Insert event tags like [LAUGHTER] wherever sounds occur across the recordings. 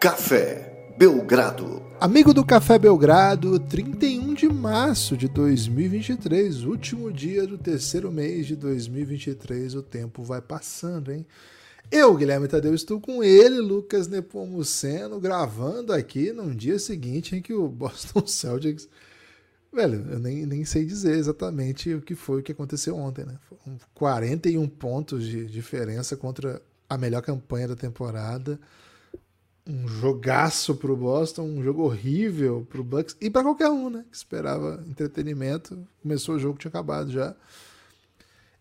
Café Belgrado. Amigo do Café Belgrado, 31 de março de 2023, último dia do terceiro mês de 2023. O tempo vai passando, hein? Eu, Guilherme Tadeu, estou com ele, Lucas Nepomuceno, gravando aqui num dia seguinte em que o [LAUGHS] Boston Celtics. Velho, eu nem, nem sei dizer exatamente o que foi o que aconteceu ontem, né? Foram 41 pontos de diferença contra a melhor campanha da temporada. Um jogaço pro Boston, um jogo horrível pro Bucks e para qualquer um, né? Que esperava entretenimento. Começou o jogo, tinha acabado já.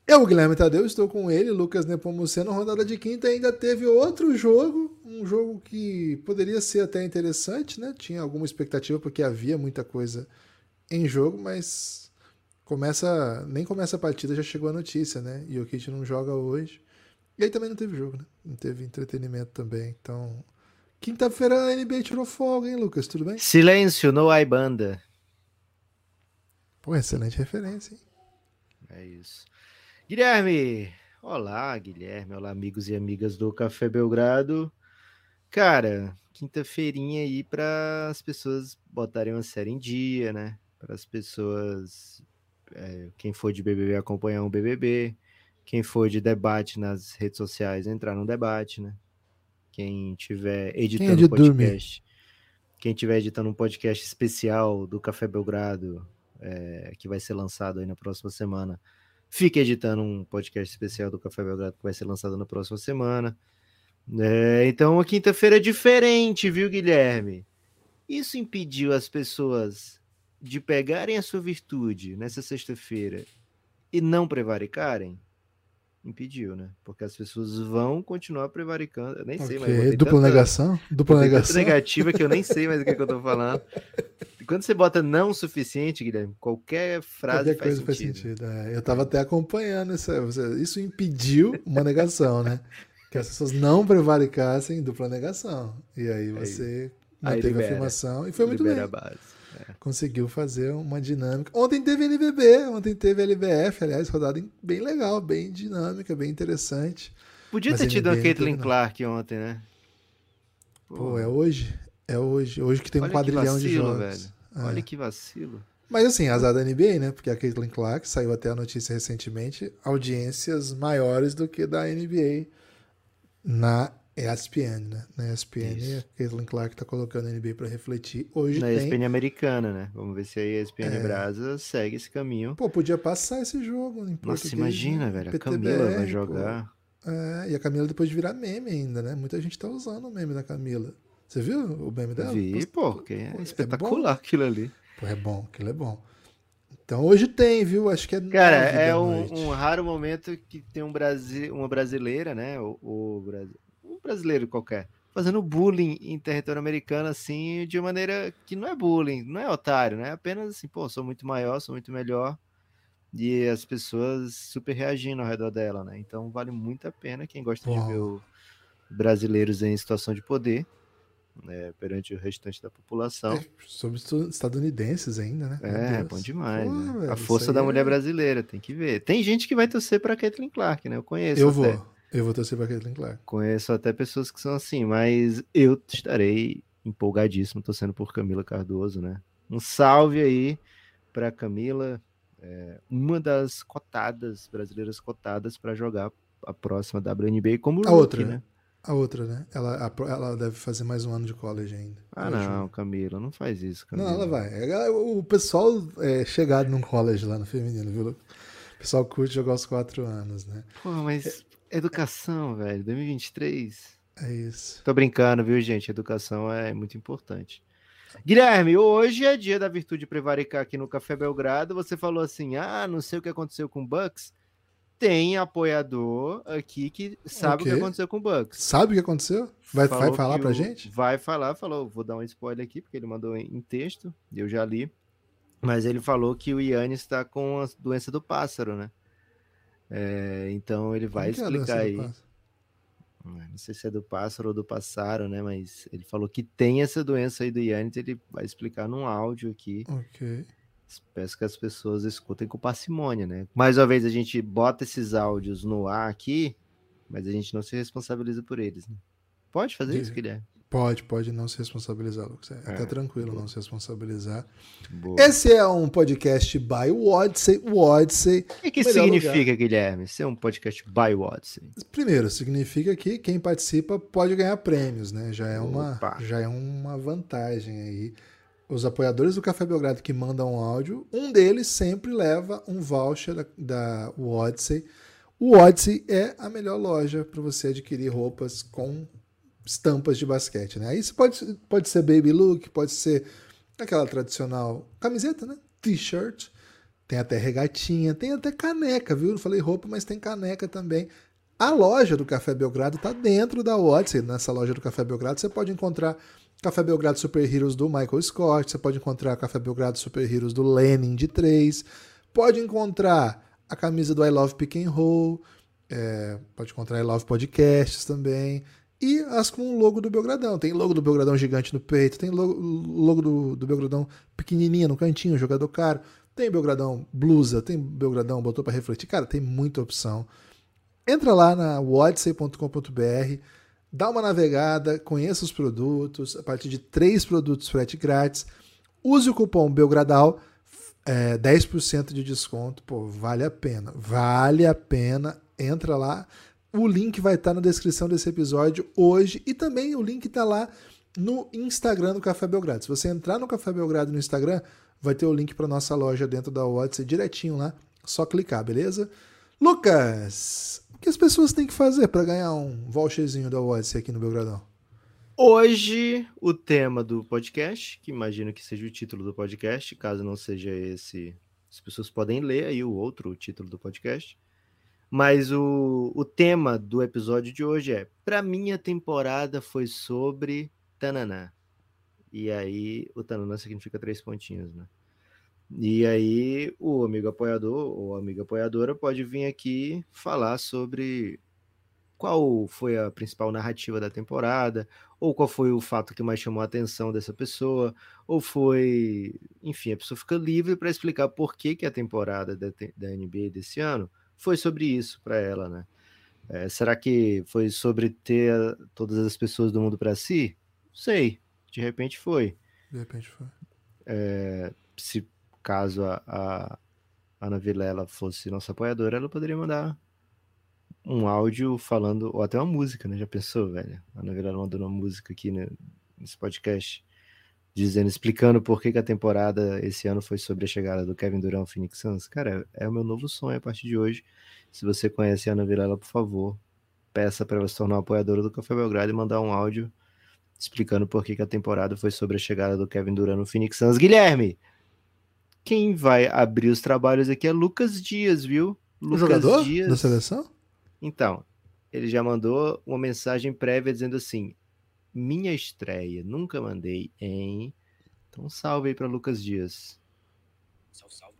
Eu, Guilherme Tadeu, estou com ele, Lucas Nepomuceno. Rodada de quinta ainda teve outro jogo, um jogo que poderia ser até interessante, né? Tinha alguma expectativa porque havia muita coisa em jogo, mas começa nem começa a partida já chegou a notícia, né? E o Kit não joga hoje. E aí também não teve jogo, né? Não teve entretenimento também. Então, quinta-feira a NBA tirou folga, hein, Lucas? Tudo bem? Silêncio, no ai banda. Pô, excelente referência, hein? É isso. Guilherme, olá, Guilherme, olá, amigos e amigas do Café Belgrado. Cara, quinta-feirinha aí para as pessoas botarem uma série em dia, né? Para as pessoas, é, quem for de BBB acompanhar um BBB, quem for de debate nas redes sociais entrar no debate, né? Quem tiver editando Quem é um podcast, dormir? quem tiver editando um podcast especial do Café Belgrado, é, que vai ser lançado aí na próxima semana, fique editando um podcast especial do Café Belgrado que vai ser lançado na próxima semana. É, então a quinta-feira é diferente, viu, Guilherme? Isso impediu as pessoas de pegarem a sua virtude nessa sexta-feira e não prevaricarem? Impediu, né? Porque as pessoas vão continuar prevaricando. Eu nem sei, mas. Dupla negação? Dupla negação? negativa que eu nem sei mais o que, que eu tô falando. Quando você bota não o suficiente, Guilherme, qualquer frase Qualquer faz, coisa faz sentido. sentido. é. eu tava até acompanhando essa. você- Isso impediu uma negação, né? Que as pessoas não prevaricassem dupla negação. E aí você Aí manteve a libera. afirmação e foi muito bem. a base. Conseguiu fazer uma dinâmica. Ontem teve NBB, ontem teve LBF, aliás, rodada bem legal, bem dinâmica, bem interessante. Podia Mas ter tido a não. Clark ontem, né? Pô, é hoje? É hoje. Hoje que tem um Olha que quadrilhão de vacilo, jogos. velho. É. Olha que vacilo. Mas assim, azar da NBA, né? Porque a Caitlyn Clark saiu até a notícia recentemente, audiências maiores do que da NBA na ESPN, né? Na ESPN, Isso. a Caitlyn Clark tá colocando a NBA para refletir. Hoje Na tem. ESPN americana, né? Vamos ver se a ESPN É. Brasa segue esse caminho. Pô, podia passar esse jogo em Nossa, imagina, né? velho. A PTBR, Camila vai pô. jogar. É, e a Camila depois de virar meme ainda, né? Muita gente tá usando o meme da Camila. Você viu o meme dela? Vi, Pô, pô, que é pô, é espetacular aquilo ali. Pô, é bom, aquilo é bom. Então hoje tem, viu? Acho que é Cara, é um, um raro momento que tem um Brasi uma brasileira, né? O, o um brasileiro qualquer, fazendo bullying em território americano, assim, de maneira que não é bullying, não é otário, né? É apenas assim, pô, sou muito maior, sou muito melhor. E as pessoas super reagindo ao redor dela, né? Então vale muito a pena quem gosta de ver o- brasileiros em situação de poder, né? Perante o restante da população. É, sobre estadunidenses ainda, né? É, bom demais. Porra, né? velho, a força da mulher é- brasileira, tem que ver. Tem gente que vai torcer para Caitlyn Clark, né? Eu conheço. Eu até. vou. Eu vou torcer pra Caitlyn Clark. Conheço até pessoas que são assim, mas eu estarei empolgadíssimo torcendo por Camila Cardoso, né? Um salve aí para Camila, é, uma das cotadas brasileiras cotadas para jogar a próxima WNBA como A rookie, outra, né? A outra, né? Ela, a ela deve fazer mais um ano de college ainda. Ah, não. Camila, não faz isso, Camila. Não, ela vai. É, O pessoal é chegado num college lá no feminino, viu? O pessoal curte jogar aos quatro anos, né? Pô, mas educação, velho, 2023. É isso. Tô brincando, viu, gente? Educação é muito importante. Guilherme, hoje é dia da virtude prevaricar aqui no Café Belgrado. Você falou assim: ah, não sei o que aconteceu com o Bucks. Tem apoiador aqui que sabe o Ok. que aconteceu com o Bucks. Sabe o que aconteceu? Vai, vai falar pra o- gente? Vai falar, falou. Vou dar um spoiler aqui, porque ele mandou em texto, eu já li. Mas ele falou que o Yannis está com a doença do pássaro, né? É, então ele vai que é explicar aí. Não sei se é do pássaro ou do passaro, né? Mas ele falou que tem essa doença aí do Yannis, ele vai explicar num áudio aqui. Ok. Peço que as pessoas escutem com parcimônia, né? Mais uma vez, a gente bota esses áudios no ar aqui, mas a gente não se responsabiliza por eles, né? Pode fazer Diga. isso, Guilherme? Pode, pode não se responsabilizar, Lucas. É, até tranquilo não se responsabilizar. Boa. Esse é um podcast by Odyssey. O Odyssey. O que, significa, lugar. Guilherme? Ser um podcast by Odyssey? Primeiro, significa que quem participa pode ganhar prêmios, né? Já é uma, Opa. já é uma vantagem aí. Os apoiadores do Café Belgrado que mandam um áudio, um deles sempre leva um voucher da, da Odyssey. O Odyssey é a melhor loja para você adquirir roupas com estampas de basquete, né? Aí você pode, pode ser baby look, pode ser aquela tradicional camiseta, né? T-shirt, tem até regatinha, tem até caneca, viu? Não falei roupa, mas tem caneca também. A loja do Café Belgrado está dentro da Odyssey. Nessa loja do Café Belgrado você pode encontrar Café Belgrado Super Heroes do Michael Scott, você pode encontrar Café Belgrado Super Heroes do Lenin de 3, pode encontrar a camisa do I Love Pick and Roll, é, pode encontrar I Love Podcasts também, e as com o logo do Belgradão. Tem logo do Belgradão gigante no peito, tem logo, logo do, do Belgradão pequenininho no cantinho, jogador caro, tem Belgradão blusa, tem Belgradão botou para refletir. Cara, tem muita opção. Entra lá na odyssey.com.br, dá uma navegada, conheça os produtos, a partir de três produtos frete grátis. Use o cupom Belgradal, é, 10% de desconto. Pô, vale a pena. Vale a pena. Entra lá. O link vai estar na descrição desse episódio hoje e também o link está lá no Instagram do Café Belgrado. Se você entrar no Café Belgrado no Instagram, vai ter o link para nossa loja dentro da Odyssey direitinho lá. Só clicar, beleza? Lucas, o que as pessoas têm que fazer para ganhar um voucherzinho da Odyssey aqui no Belgradão? Hoje, o tema do podcast, que imagino que seja o título do podcast, caso não seja esse, as pessoas podem ler aí o outro título do podcast. Mas o, o tema do episódio de hoje é: Pra mim, a temporada foi sobre Tananã. E aí, o Tananã significa três pontinhos, né? E aí, o amigo apoiador ou amiga apoiadora pode vir aqui falar sobre qual foi a principal narrativa da temporada, ou qual foi o fato que mais chamou a atenção dessa pessoa, ou foi. Enfim, a pessoa fica livre para explicar por que, que a temporada da, da NBA desse ano foi sobre isso para ela, né? É, será que foi sobre ter a- todas as pessoas do mundo para si? Não sei. De repente foi. De repente foi. Se caso a, a Ana Vilela fosse nossa apoiadora, ela poderia mandar um áudio falando, ou até uma música, né? Já pensou, velho? A Ana Vilela mandando uma música aqui né, nesse podcast, dizendo, explicando por que, que a temporada esse ano foi sobre a chegada do Kevin Durant ao Phoenix Suns. Cara, é o meu novo sonho a partir de hoje. Se você conhece a Ana Vilela, por favor, peça para ela se tornar apoiadora do Café Belgrado e mandar um áudio explicando por que, que a temporada foi sobre a chegada do Kevin Durant no Phoenix Suns. Guilherme, quem vai abrir os trabalhos aqui é Lucas Dias, viu? O Lucas jogador Dias. da seleção? Então, ele já mandou uma mensagem prévia dizendo assim: minha estreia, nunca mandei em. Então, salve aí para Lucas Dias. Salve, salve,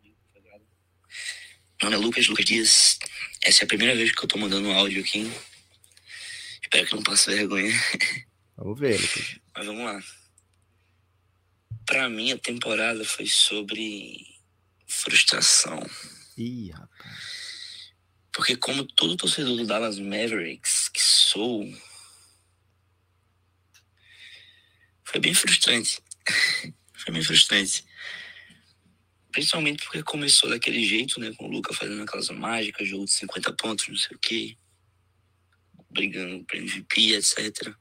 é Lucas, Lucas Dias. Essa é a primeira vez que eu tô mandando um áudio aqui. Espero que não passe vergonha. Vamos ver, Lucas. Mas vamos lá. Pra mim, a temporada foi sobre frustração. Ih, rapaz. Porque como todo torcedor do Dallas Mavericks que sou, foi bem frustrante. foi bem frustrante. Principalmente porque começou daquele jeito, né? Com o Luca fazendo aquelas mágicas, jogo de 50 pontos, não sei o quê. Brigando pra MVP, etc.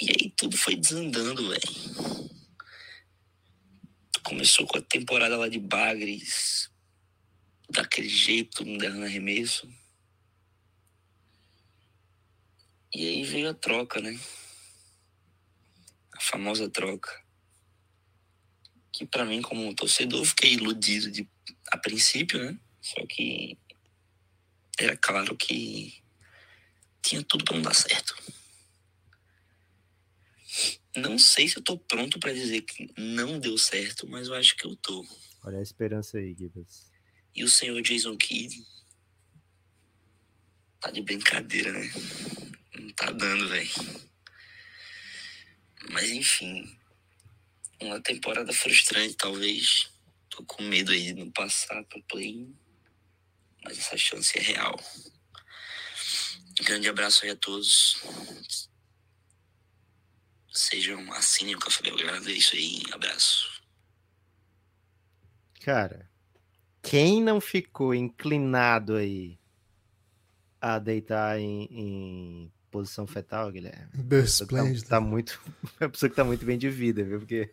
E aí tudo foi desandando, velho. Começou com a temporada lá de Bagres, daquele jeito, mundo errando arremesso. E aí veio a troca, né? A famosa troca. Que pra mim, como torcedor, fiquei iludido de, a princípio, né? Só que era claro que tinha tudo pra não dar certo. Não sei se eu tô pronto pra dizer que não deu certo, mas eu acho que eu tô. Olha a esperança aí, Gibbs. E o senhor Jason Kidd tá de brincadeira, né? Não tá dando, velho. Mas enfim, uma temporada frustrante, talvez. Tô com medo aí de não passar pro play. Mas essa chance é real. Um grande abraço aí a todos. Sejam, assinem o Café Belgrado. É isso aí. Abraço. Cara, quem não ficou inclinado aí a deitar em, em posição fetal, Guilherme? Esplêndido. Tá, tá muito. [LAUGHS] É a pessoa que tá muito bem de vida, viu? Porque,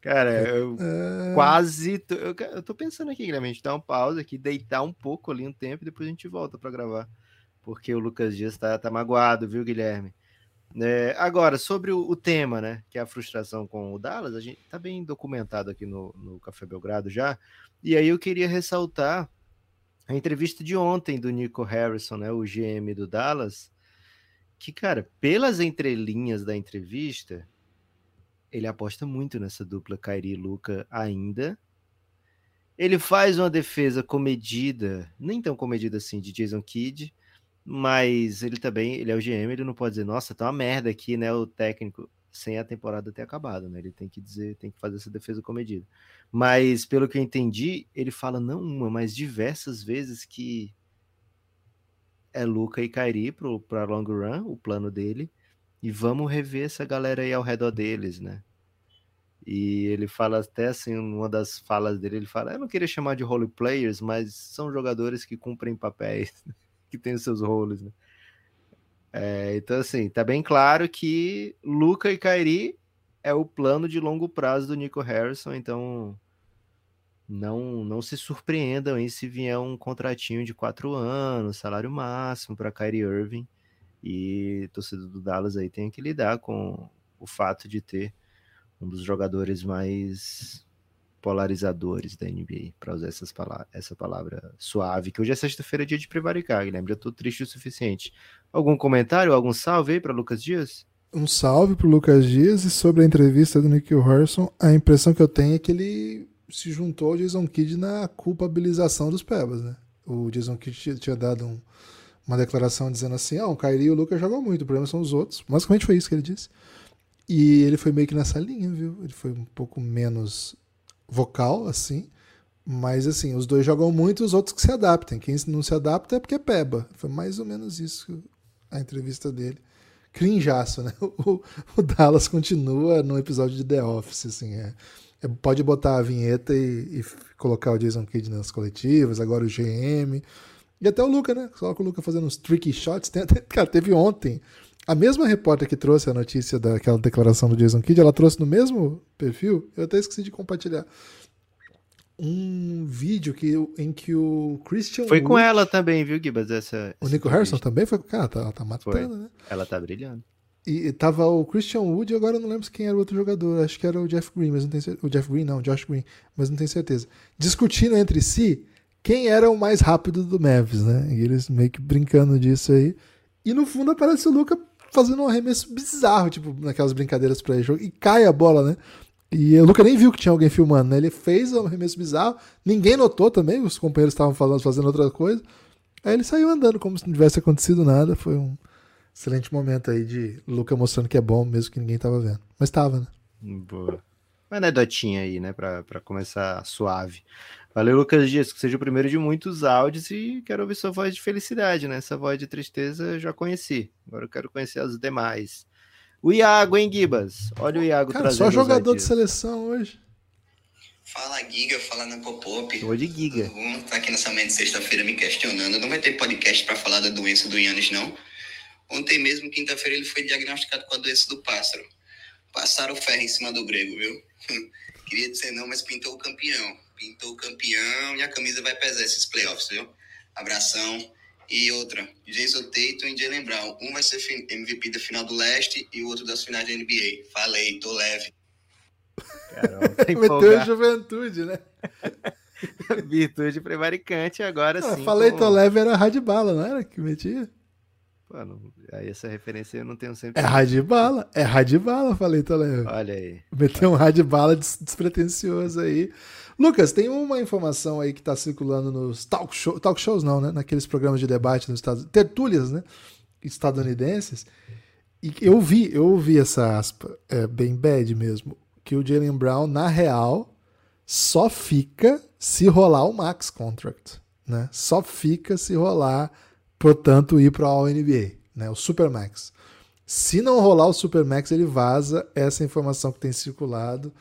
cara, eu é... quase. Tô, eu, eu tô pensando aqui, Guilherme, a gente dá uma pausa aqui, deitar um pouco ali um tempo e depois a gente volta para gravar. Porque o Lucas Dias tá, tá magoado, viu, Guilherme? É, agora, sobre o, o, tema, né, que é a frustração com o Dallas, a gente tá bem documentado aqui no, no Café Belgrado já, e aí eu queria ressaltar a entrevista de ontem do Nico Harrison, né, o GM do Dallas, que, cara, pelas entrelinhas da entrevista, ele aposta muito nessa dupla Kyrie e Luca ainda. Ele faz uma defesa comedida, nem tão comedida assim, de Jason Kidd, mas ele também, ele é o GM, ele não pode dizer, nossa, tá uma merda aqui, né? O técnico, sem a temporada ter acabado, né? Ele tem que dizer, tem que fazer essa defesa comedida. Mas, pelo que eu entendi, ele fala não uma, mas diversas vezes que é Luca e Kairi para long run, o plano dele, e vamos rever essa galera aí ao redor deles, né? E ele fala até assim, uma das falas dele, ele fala, eu não queria chamar de role players, mas são jogadores que cumprem papéis. [LAUGHS] que tem os seus roles, né? É, então, assim, tá bem claro que Luca e Kairi é o plano de longo prazo do Nico Harrison, então não não se surpreendam aí se vier um contratinho de quatro anos, salário máximo para Kyrie Irving e torcedor do Dallas aí tem que lidar com o fato de ter um dos jogadores mais polarizadores da NBA, para usar essas palavras, essa palavra suave, que hoje é sexta-feira, dia de prevaricar, Guilherme, já tô triste o suficiente. Algum comentário, algum salve aí para Lucas Dias? Um salve para Lucas Dias e sobre a entrevista do Nick Harrison, a impressão que eu tenho é que ele se juntou ao Jason Kidd na culpabilização dos Pebas, né? O Jason Kidd tinha dado um, uma declaração dizendo assim, ah, o Kyrie e o Lucas jogam muito, o problema são os outros. Basicamente foi isso que ele disse. E ele foi meio que nessa linha, viu? Ele foi um pouco menos vocal, assim. Mas, assim, os dois jogam muito, os outros que se adaptem. Quem não se adapta é porque é peba. Foi mais ou menos isso a entrevista dele. Crinjaço, né? [LAUGHS] O, o Dallas continua no episódio de The Office, assim. É, pode botar a vinheta e, e, colocar o Jason Kidd nas coletivas, agora o GM. E até o Luca, né? Coloca o Luca fazendo uns tricky shots. Tem, até, [LAUGHS] cara, teve ontem. A mesma repórter que trouxe a notícia daquela declaração do Jason Kidd, ela trouxe no mesmo perfil, eu até esqueci de compartilhar, um vídeo que, em que o Christian Foi Wood, com ela também, viu, Gibas? Essa, o Nico Harrison também foi? Cara, tá, ela tá matando, foi. né? Ela tá brilhando. E, tava o Christian Wood e agora eu não lembro quem era o outro jogador. Acho que era o Jeff Green, mas não tenho certeza. O Jeff Green, não, Josh Green, mas não tenho certeza. Discutindo entre si quem era o mais rápido do Mavis, né? E eles meio que brincando disso aí. E no fundo aparece o Luca fazendo um arremesso bizarro, tipo, naquelas brincadeiras pra jogo e cai a bola, né? E o Luca nem viu que tinha alguém filmando, né? Ele fez um arremesso bizarro, ninguém notou também, os companheiros estavam falando, fazendo outra coisa. Aí ele saiu andando como se não tivesse acontecido nada. Foi um excelente momento aí de Luca mostrando que é bom, mesmo que ninguém tava vendo. Mas tava, né? Boa. Uma anedotinha aí, né, pra, pra começar suave. Valeu, Lucas Dias, que seja o primeiro de muitos áudios e quero ouvir sua voz de felicidade, né? Essa voz de tristeza eu já conheci. Agora eu quero conhecer as demais. O Iago, hein, Gibas? Olha o Iago Cara, trazendo. Só jogador de seleção hoje. Fala Giga, fala na Popop. Tô de Giga. Tá aqui nessa manhã de sexta-feira me questionando. Não vai ter podcast para falar da doença do Yannis, não. Ontem mesmo, quinta-feira, ele foi diagnosticado com a doença do pássaro. Passaram o ferro em cima do grego, viu? [LAUGHS] Queria dizer não, mas pintou o campeão pintou o campeão e a camisa vai pesar esses playoffs, viu? Abração. E outra, Jason Tatum e Jalen Brown. Um vai ser MVP da final do leste e o outro das finais da NBA. Falei, tô leve. [LAUGHS] Meteu a juventude, né? [LAUGHS] Virtude prevaricante, agora ah, sim. Falei, tô leve, era rádio bala, não era que metia? Mano, aí essa referência eu não tenho sempre. É rádio bala, é rádio bala, falei, tô leve. Olha aí. Meteu um rádio bala despretensioso aí. Lucas, tem uma informação aí que está circulando nos talk, show, talk shows, não, né? Naqueles programas de debate nos Estados tertúlias, né? Estadunidenses. E eu vi, eu ouvi essa aspa, é bem bad mesmo, que o Jalen Brown, na real, só fica se rolar o max contract, né? Só fica se rolar, portanto, ir para a All-NBA, né? O Supermax. Se não rolar o Supermax, ele vaza essa informação que tem circulado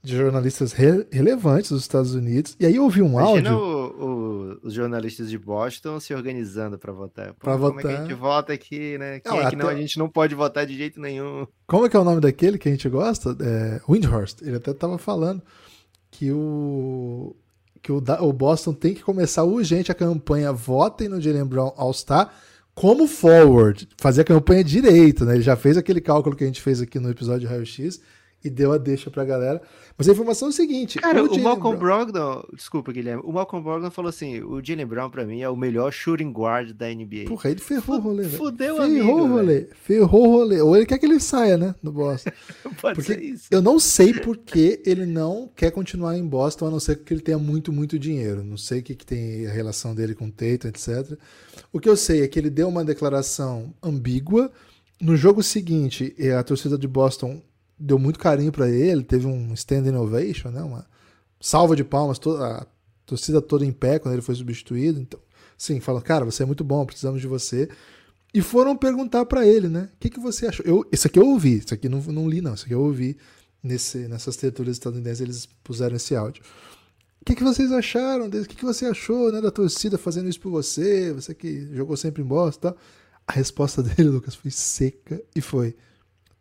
de jornalistas re relevantes dos Estados Unidos. E aí eu ouvi um Imagina áudio. O, o, os jornalistas de Boston se organizando para votar. Pô, Pra como votar. é que a gente vota aqui, né? Quem Não, é que não, até- a gente não pode votar de jeito nenhum. Como é que é o nome daquele que a gente gosta? É, Windhorst. Ele até estava falando que o que o, o Boston tem que começar urgente a campanha Votem no Jalen Brown All-Star como forward, fazer a campanha direito, né? Ele já fez aquele cálculo que a gente fez aqui no episódio de Raio X e deu a deixa pra galera. Mas a informação é o seguinte: Cara, o, Jaylen Malcolm Brown- Brogdon, desculpa, Guilherme, o Malcolm Brogdon falou assim: o Jalen Brown pra mim é o melhor shooting guard da NBA. Porra, ele ferrou o rolê, velho. Fudeu, Ferrou amigo, o rolê. Ferrou o rolê. Ou ele quer que ele saia, né? Do Boston. [LAUGHS] Pode Porque ser isso. eu não sei por que ele não quer continuar em Boston, a não ser que ele tenha muito, muito dinheiro. Não sei o que, que tem a relação dele com o Tatum, etc. O que eu sei é que ele deu uma declaração ambígua. No jogo seguinte, a torcida de Boston deu muito carinho para ele, teve um standing ovation, né? uma salva de palmas, toda, a torcida toda em pé quando ele foi substituído. Então, sim, falando, cara, você é muito bom, precisamos de você. E foram perguntar pra ele, né? O que, que você achou? Eu, isso aqui eu ouvi, isso aqui não, não li, não. Isso aqui eu ouvi nesse, nessas tertúlias estadunidenses, eles puseram esse áudio. O que, que vocês acharam? O que, que você achou né, da torcida fazendo isso por você? Você que jogou sempre em Boston e tal. A resposta [LAUGHS] dele, Lucas, foi seca e foi: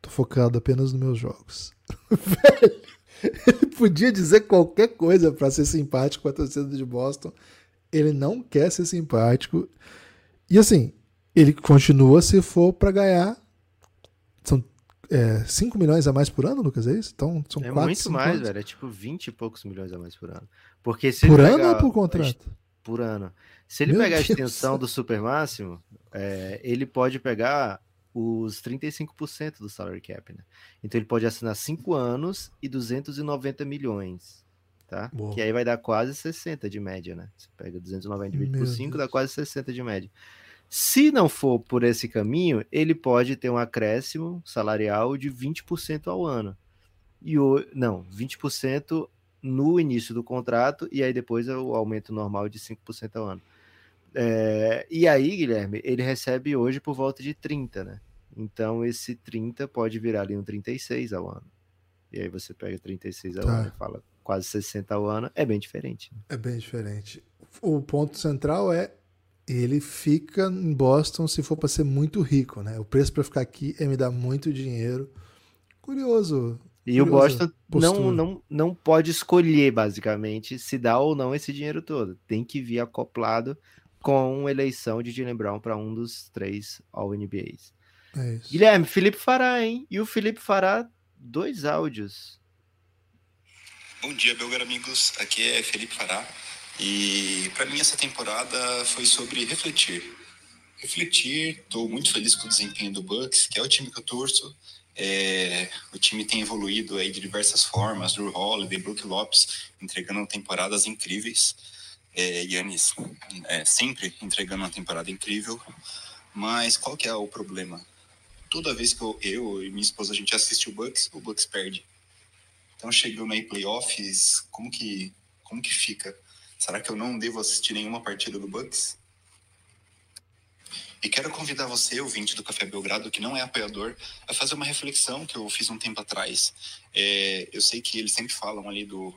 tô focado apenas nos meus jogos. [LAUGHS] Velho, ele podia dizer qualquer coisa pra ser simpático com a torcida de Boston. Ele não quer ser simpático. E assim, ele continua se for pra ganhar. São é, 5 milhões a mais por ano, Lucas? É isso? Então, são É muito mais, anos. velho. É tipo 20 e poucos milhões a mais por ano. Porque se Por ano ou por a- contrato? Por ano. Se ele Meu pegar a Deus extensão do do super máximo, é, ele pode pegar os 35% do salary cap, né? Então ele pode assinar 5 anos e 290 milhões, tá? Boa. Que aí vai dar quase 60 de média, né? Você pega 290 dividido por Meu 5, Deus. dá quase 60 de média. Se não for por esse caminho, ele pode ter um acréscimo salarial de 20% ao ano. E o, não, 20% no início do contrato e aí depois é o aumento normal de 5% ao ano. É, e aí, Guilherme, ele recebe hoje por volta de 30, né? Então esse 30 pode virar ali um 36 ao ano. E aí você pega 36 ao Tá. ano e fala quase 60 ao ano, é bem diferente. né? É bem diferente. O ponto central é ele fica em Boston se for para ser muito rico, né? O preço para ficar aqui é me dar muito dinheiro. Curioso. E o Boston postura. não, não, não pode escolher, basicamente, se dá ou não esse dinheiro todo. Tem que vir acoplado com eleição de Jalen Brown para um dos três All-NBAs. É isso. Guilherme, Felipe Fará, hein? E o Felipe Fará, dois áudios. Bom dia, Belgar amigos. Aqui é Felipe Fará. E para mim essa temporada foi sobre refletir. Refletir, estou muito feliz com o desempenho do Bucks, que é o time que eu torço. É, o time tem evoluído aí de diversas formas, Drew Holiday, Brook Lopes, entregando temporadas incríveis. É, Yannis é, sempre entregando uma temporada incrível. Mas qual que é o problema? Toda vez que eu, eu e minha esposa a gente assiste o Bucks, o Bucks perde. Então chegando aí playoffs, como que como que fica? Será que eu não devo assistir nenhuma partida do Bucks? E quero convidar você, ouvinte do Café Belgrado, que não é apoiador, a fazer uma reflexão que eu fiz um tempo atrás. É, eu sei que eles sempre falam ali do,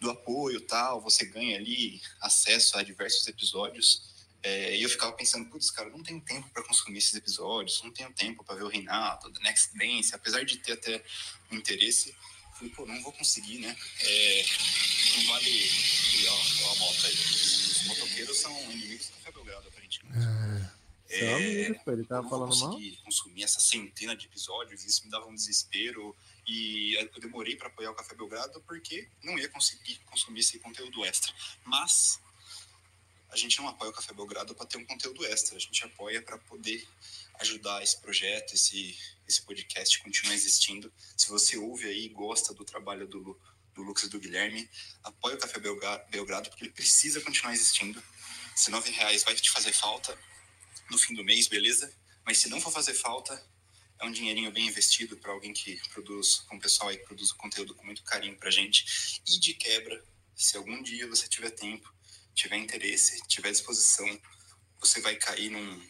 do apoio tal, você ganha ali acesso a diversos episódios. É, e eu ficava pensando, putz, cara, não tenho tempo para consumir esses episódios, não tenho tempo para ver o Renato, The Next Dance, apesar de ter até um interesse. Falei, pô, não vou conseguir, né? É, não vale. E, ó, ó a moto aí. Os motoqueiros são inimigos do Café Belgrado, aparentemente. São amigos, pô, ele tava falando mal. consumir essa centena de episódios, isso me dava um desespero. E eu demorei para apoiar o Café Belgrado porque não ia conseguir consumir esse conteúdo extra. Mas a gente não apoia o Café Belgrado para ter um conteúdo extra, a gente apoia para poder ajudar esse projeto, esse, esse podcast continuar existindo. Se você ouve aí e gosta do trabalho do, do Lucas e do Guilherme, apoia o Café Belgrado porque ele precisa continuar existindo. Se nove reais vai te fazer falta no fim do mês, beleza? Mas se não for fazer falta, é um dinheirinho bem investido para alguém que produz, um pessoal aí que produz o conteúdo com muito carinho pra gente. E de quebra, se algum dia você tiver tempo, tiver interesse, tiver disposição, você vai cair num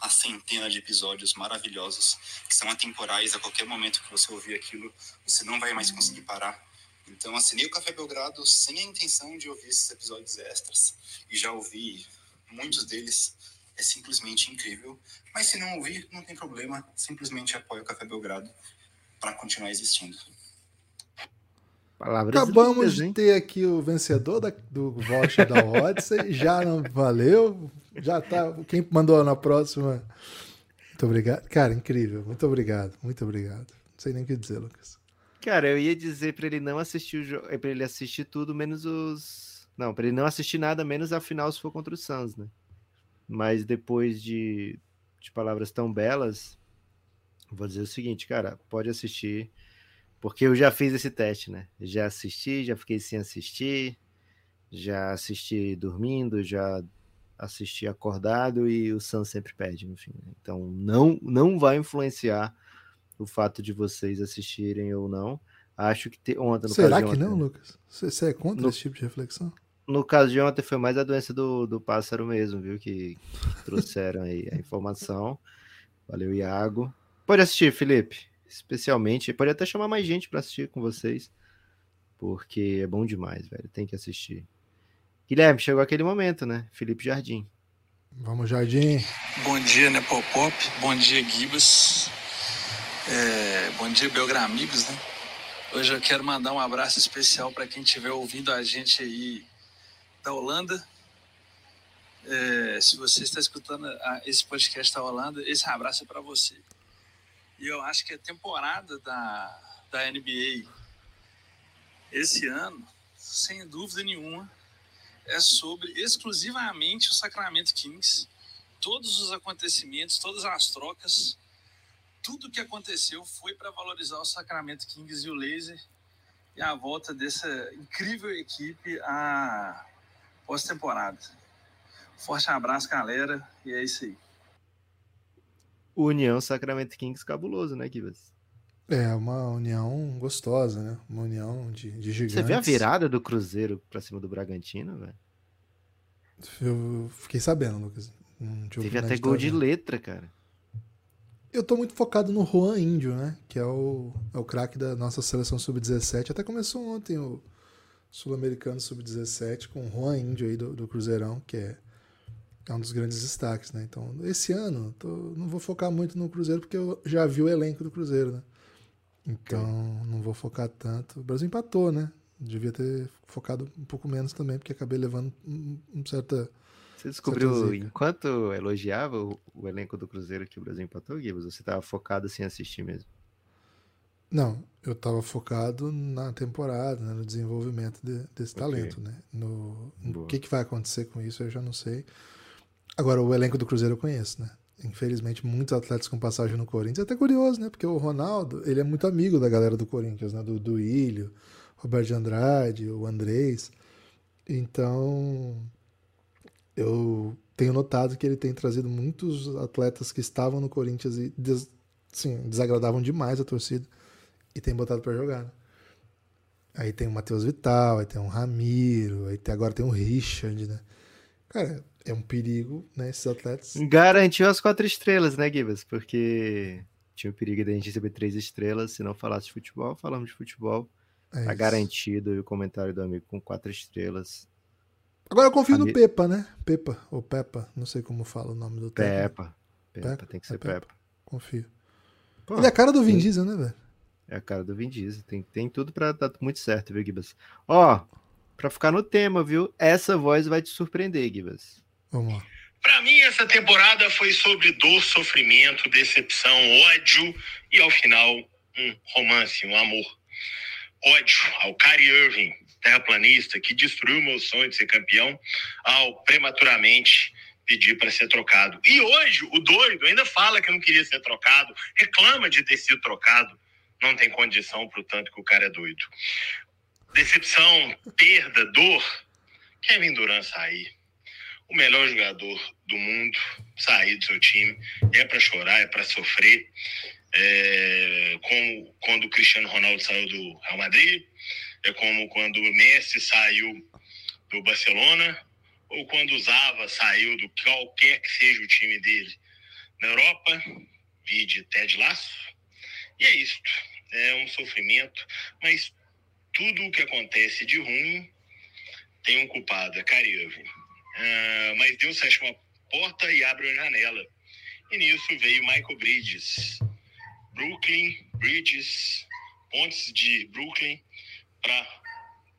a centena de episódios maravilhosos que são atemporais. A qualquer momento que você ouvir aquilo você não vai mais conseguir parar. Então assinei o Café Belgrado sem a intenção de ouvir esses episódios extras. E já ouvi muitos deles é simplesmente incrível mas se não ouvir não tem problema simplesmente apoie o Café Belgrado para continuar existindo Palavras Acabamos de ter aqui o vencedor da, do voucher da Odyssey. [LAUGHS] já não valeu. Já tá. Quem mandou na próxima? Muito obrigado. Cara, incrível. Muito obrigado. Muito obrigado. Não sei nem o que dizer, Lucas. Cara, eu ia dizer para ele não assistir o jogo. É pra ele assistir tudo, menos os. Não, para ele não assistir nada, menos a final se for contra o Suns, né? Mas depois de, de palavras tão belas, vou dizer o seguinte, cara, pode assistir porque eu já fiz esse teste, né? Já assisti, já fiquei sem assistir, já assisti dormindo, já assisti acordado e o Sam sempre perde no fim. Né? Então não, não vai influenciar o fato de vocês assistirem ou não. Acho que te, ontem no Será que ontem, não, Lucas? Você é contra no, esse tipo de reflexão? No caso de ontem foi mais a doença do, do pássaro mesmo, viu? Que, que trouxeram aí a informação. Valeu, Iago. Pode assistir, Felipe especialmente. Pode até chamar mais gente para assistir com vocês, porque é bom demais, velho. Tem que assistir. Guilherme, chegou aquele momento, né? Felipe Jardim. Vamos, Jardim. Bom dia, né, Pop Pop? Bom dia, Gibas. É, bom dia, Belgramigos, né? Hoje eu quero mandar um abraço especial para quem estiver ouvindo a gente aí da Holanda. É, se você está escutando a, esse podcast da Holanda, esse abraço é para você. E eu acho que a temporada da, da NBA esse ano, sem dúvida nenhuma, é sobre exclusivamente o Sacramento Kings. Todos os acontecimentos, todas as trocas, tudo que aconteceu foi para valorizar o Sacramento Kings e o Laser e a volta dessa incrível equipe à pós-temporada. Forte abraço, galera, e é isso aí. União Sacramento Kings cabuloso, né, Kibas? É, uma união gostosa, né? Uma união de, de gigantes. Você viu a virada do Cruzeiro pra cima do Bragantino, velho? Eu fiquei sabendo, Lucas. Teve até gol de letra, cara. Eu tô muito focado no Juan Índio, né? Que é o, é o craque da nossa seleção sub-17. Até começou ontem o Sul-Americano sub-17 com o Juan Índio aí do, do Cruzeirão, que é é um dos grandes destaques, né? Então, esse ano, tô, não vou focar muito no Cruzeiro, porque eu já vi o elenco do Cruzeiro, né? Então, não vou focar tanto. O Brasil empatou, né? Devia ter focado um pouco menos também, porque acabei levando um, um certa. Você descobriu, enquanto elogiava o, o, elenco do Cruzeiro que o Brasil empatou, Guilherme? Você estava focado assim assistir mesmo? Não, eu estava focado na temporada, né, no desenvolvimento de, desse okay. talento, né? No, no que, que vai acontecer com isso, eu já não sei. Agora, o elenco do Cruzeiro eu conheço, né? Infelizmente, muitos atletas com passagem no Corinthians. É até curioso, né? Porque o Ronaldo, ele é muito amigo da galera do Corinthians, né? Do, do Ilho, Roberto de Andrade, o Andrés. Então, eu tenho notado que ele tem trazido muitos atletas que estavam no Corinthians e des, sim, desagradavam demais a torcida e tem botado para jogar. Né? Aí tem o Matheus Vital, aí tem o Ramiro, aí tem, agora tem o Richard, né? Cara, é um perigo, né? Esses atletas. Garantiu as quatro estrelas, né, Gibas? Porque tinha o perigo de a gente receber três estrelas. Se não falasse de futebol, falamos de futebol. É tá isso. garantido o comentário do amigo com quatro estrelas. Agora eu confio no Pepa, né? Pepa, ou Peppa, não sei como fala o nome do Peppa. Peppa, Peppa tem que ser é Peppa. Peppa. Confio. Pô, Ele é a cara do Vin Diesel, né, velho? É a cara do Vin Diesel. Tem, tem tudo pra dar muito certo, viu, Gibas? Ó, pra ficar no tema, viu? Essa voz vai te surpreender, Gibas. Vamos lá. Para mim, essa temporada foi sobre dor, sofrimento, decepção, ódio e, ao final, um romance, um amor. Ódio ao Kyrie Irving, terraplanista, que destruiu meu sonho de ser campeão, ao prematuramente pedir para ser trocado. E hoje, o doido ainda fala que não queria ser trocado, reclama de ter sido trocado. Não tem condição para o tanto que o cara é doido. Decepção, perda, dor. Kevin Durant sair o melhor jogador do mundo sair do seu time. É para chorar, é para sofrer. É, como quando o Cristiano Ronaldo saiu do Real Madrid, é como quando o Messi saiu do Barcelona, ou quando usava, saiu do qualquer que seja o time dele na Europa, vide Ted Lasso. E é isso. É um sofrimento, mas tudo o que acontece de ruim tem um culpado, é Kyrie Irving. Ah, mas Deus fecha uma porta e abre uma janela. E nisso veio Michael Bridges. Brooklyn, Bridges, pontes de Brooklyn para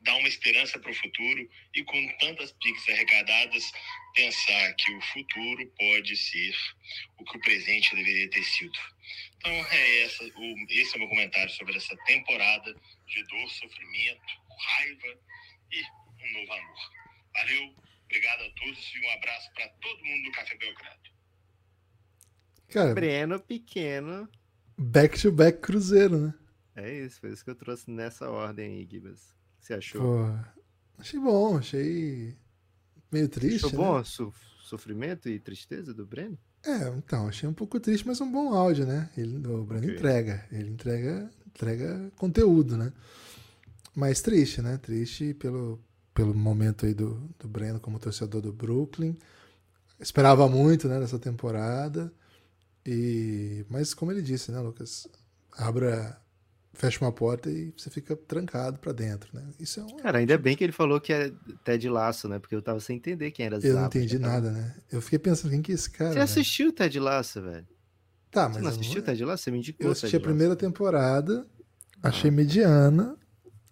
dar uma esperança para o futuro e com tantas piques arrecadadas pensar que o futuro pode ser o que o presente deveria ter sido. Então é essa, o, esse é o meu comentário sobre essa temporada de dor, sofrimento, raiva e um novo amor. Valeu, obrigado a todos e um abraço para todo mundo do Café Belgrado. Cara, Breno pequeno. back to back Cruzeiro, né? É isso, foi isso que eu trouxe nessa ordem aí, Gibas. O que você achou? Pô, achei bom, achei meio triste. achou né? bom o so- sofrimento e tristeza do Breno? É, então, achei um pouco triste, mas um bom áudio, né? Ele, o Breno Ok. entrega. Ele entrega, entrega conteúdo, né? Mas triste, né? Triste pelo, pelo momento aí do, do Breno como torcedor do Brooklyn. Esperava muito, né, nessa temporada. E, mas como ele disse, né, Lucas? Abra, fecha uma porta e você fica trancado pra dentro, né? Isso é um. Cara, ainda bem que ele falou que é Ted Laço, né? Porque eu tava sem entender quem era Eu não entendi já tava- nada, né? Eu fiquei pensando, quem que é esse cara? Você velho? assistiu Ted Laço, velho? Tá, Você mas não eu assistiu Ted Laço? Você me indicou Eu assisti Ted a primeira temporada, achei mediana,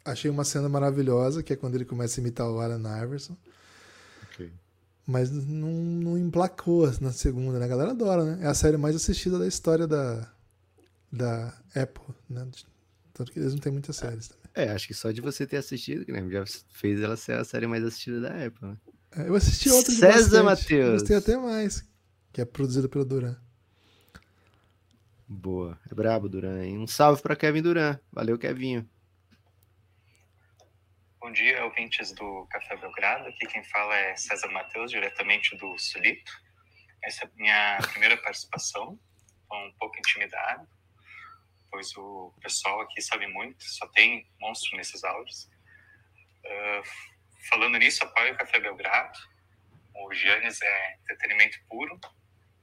achei uma cena maravilhosa, que é quando ele começa a imitar o Alan Iverson, mas não, não emplacou na segunda, né? A galera adora, né? É a série mais assistida da história da, da Apple, né? Tanto que eles não têm muitas séries também. É, acho que só de você ter assistido, Guilherme, já fez ela ser a série mais assistida da Apple, né? É, Eu assisti outra de César Mateus. Gostei até mais, que é produzida pelo Duran. Boa. É brabo, Duran, hein? Um salve pra Kevin Duran. Valeu, Kevinho. Bom dia, ouvintes do Café Belgrado. Aqui quem fala é César Matheus, diretamente do Sulito. Essa é a minha primeira participação, com um pouco intimidado, pois o pessoal aqui sabe muito, só tem monstro nesses áudios. Ah, falando nisso, apoio o Café Belgrado. O Giannis é entretenimento puro.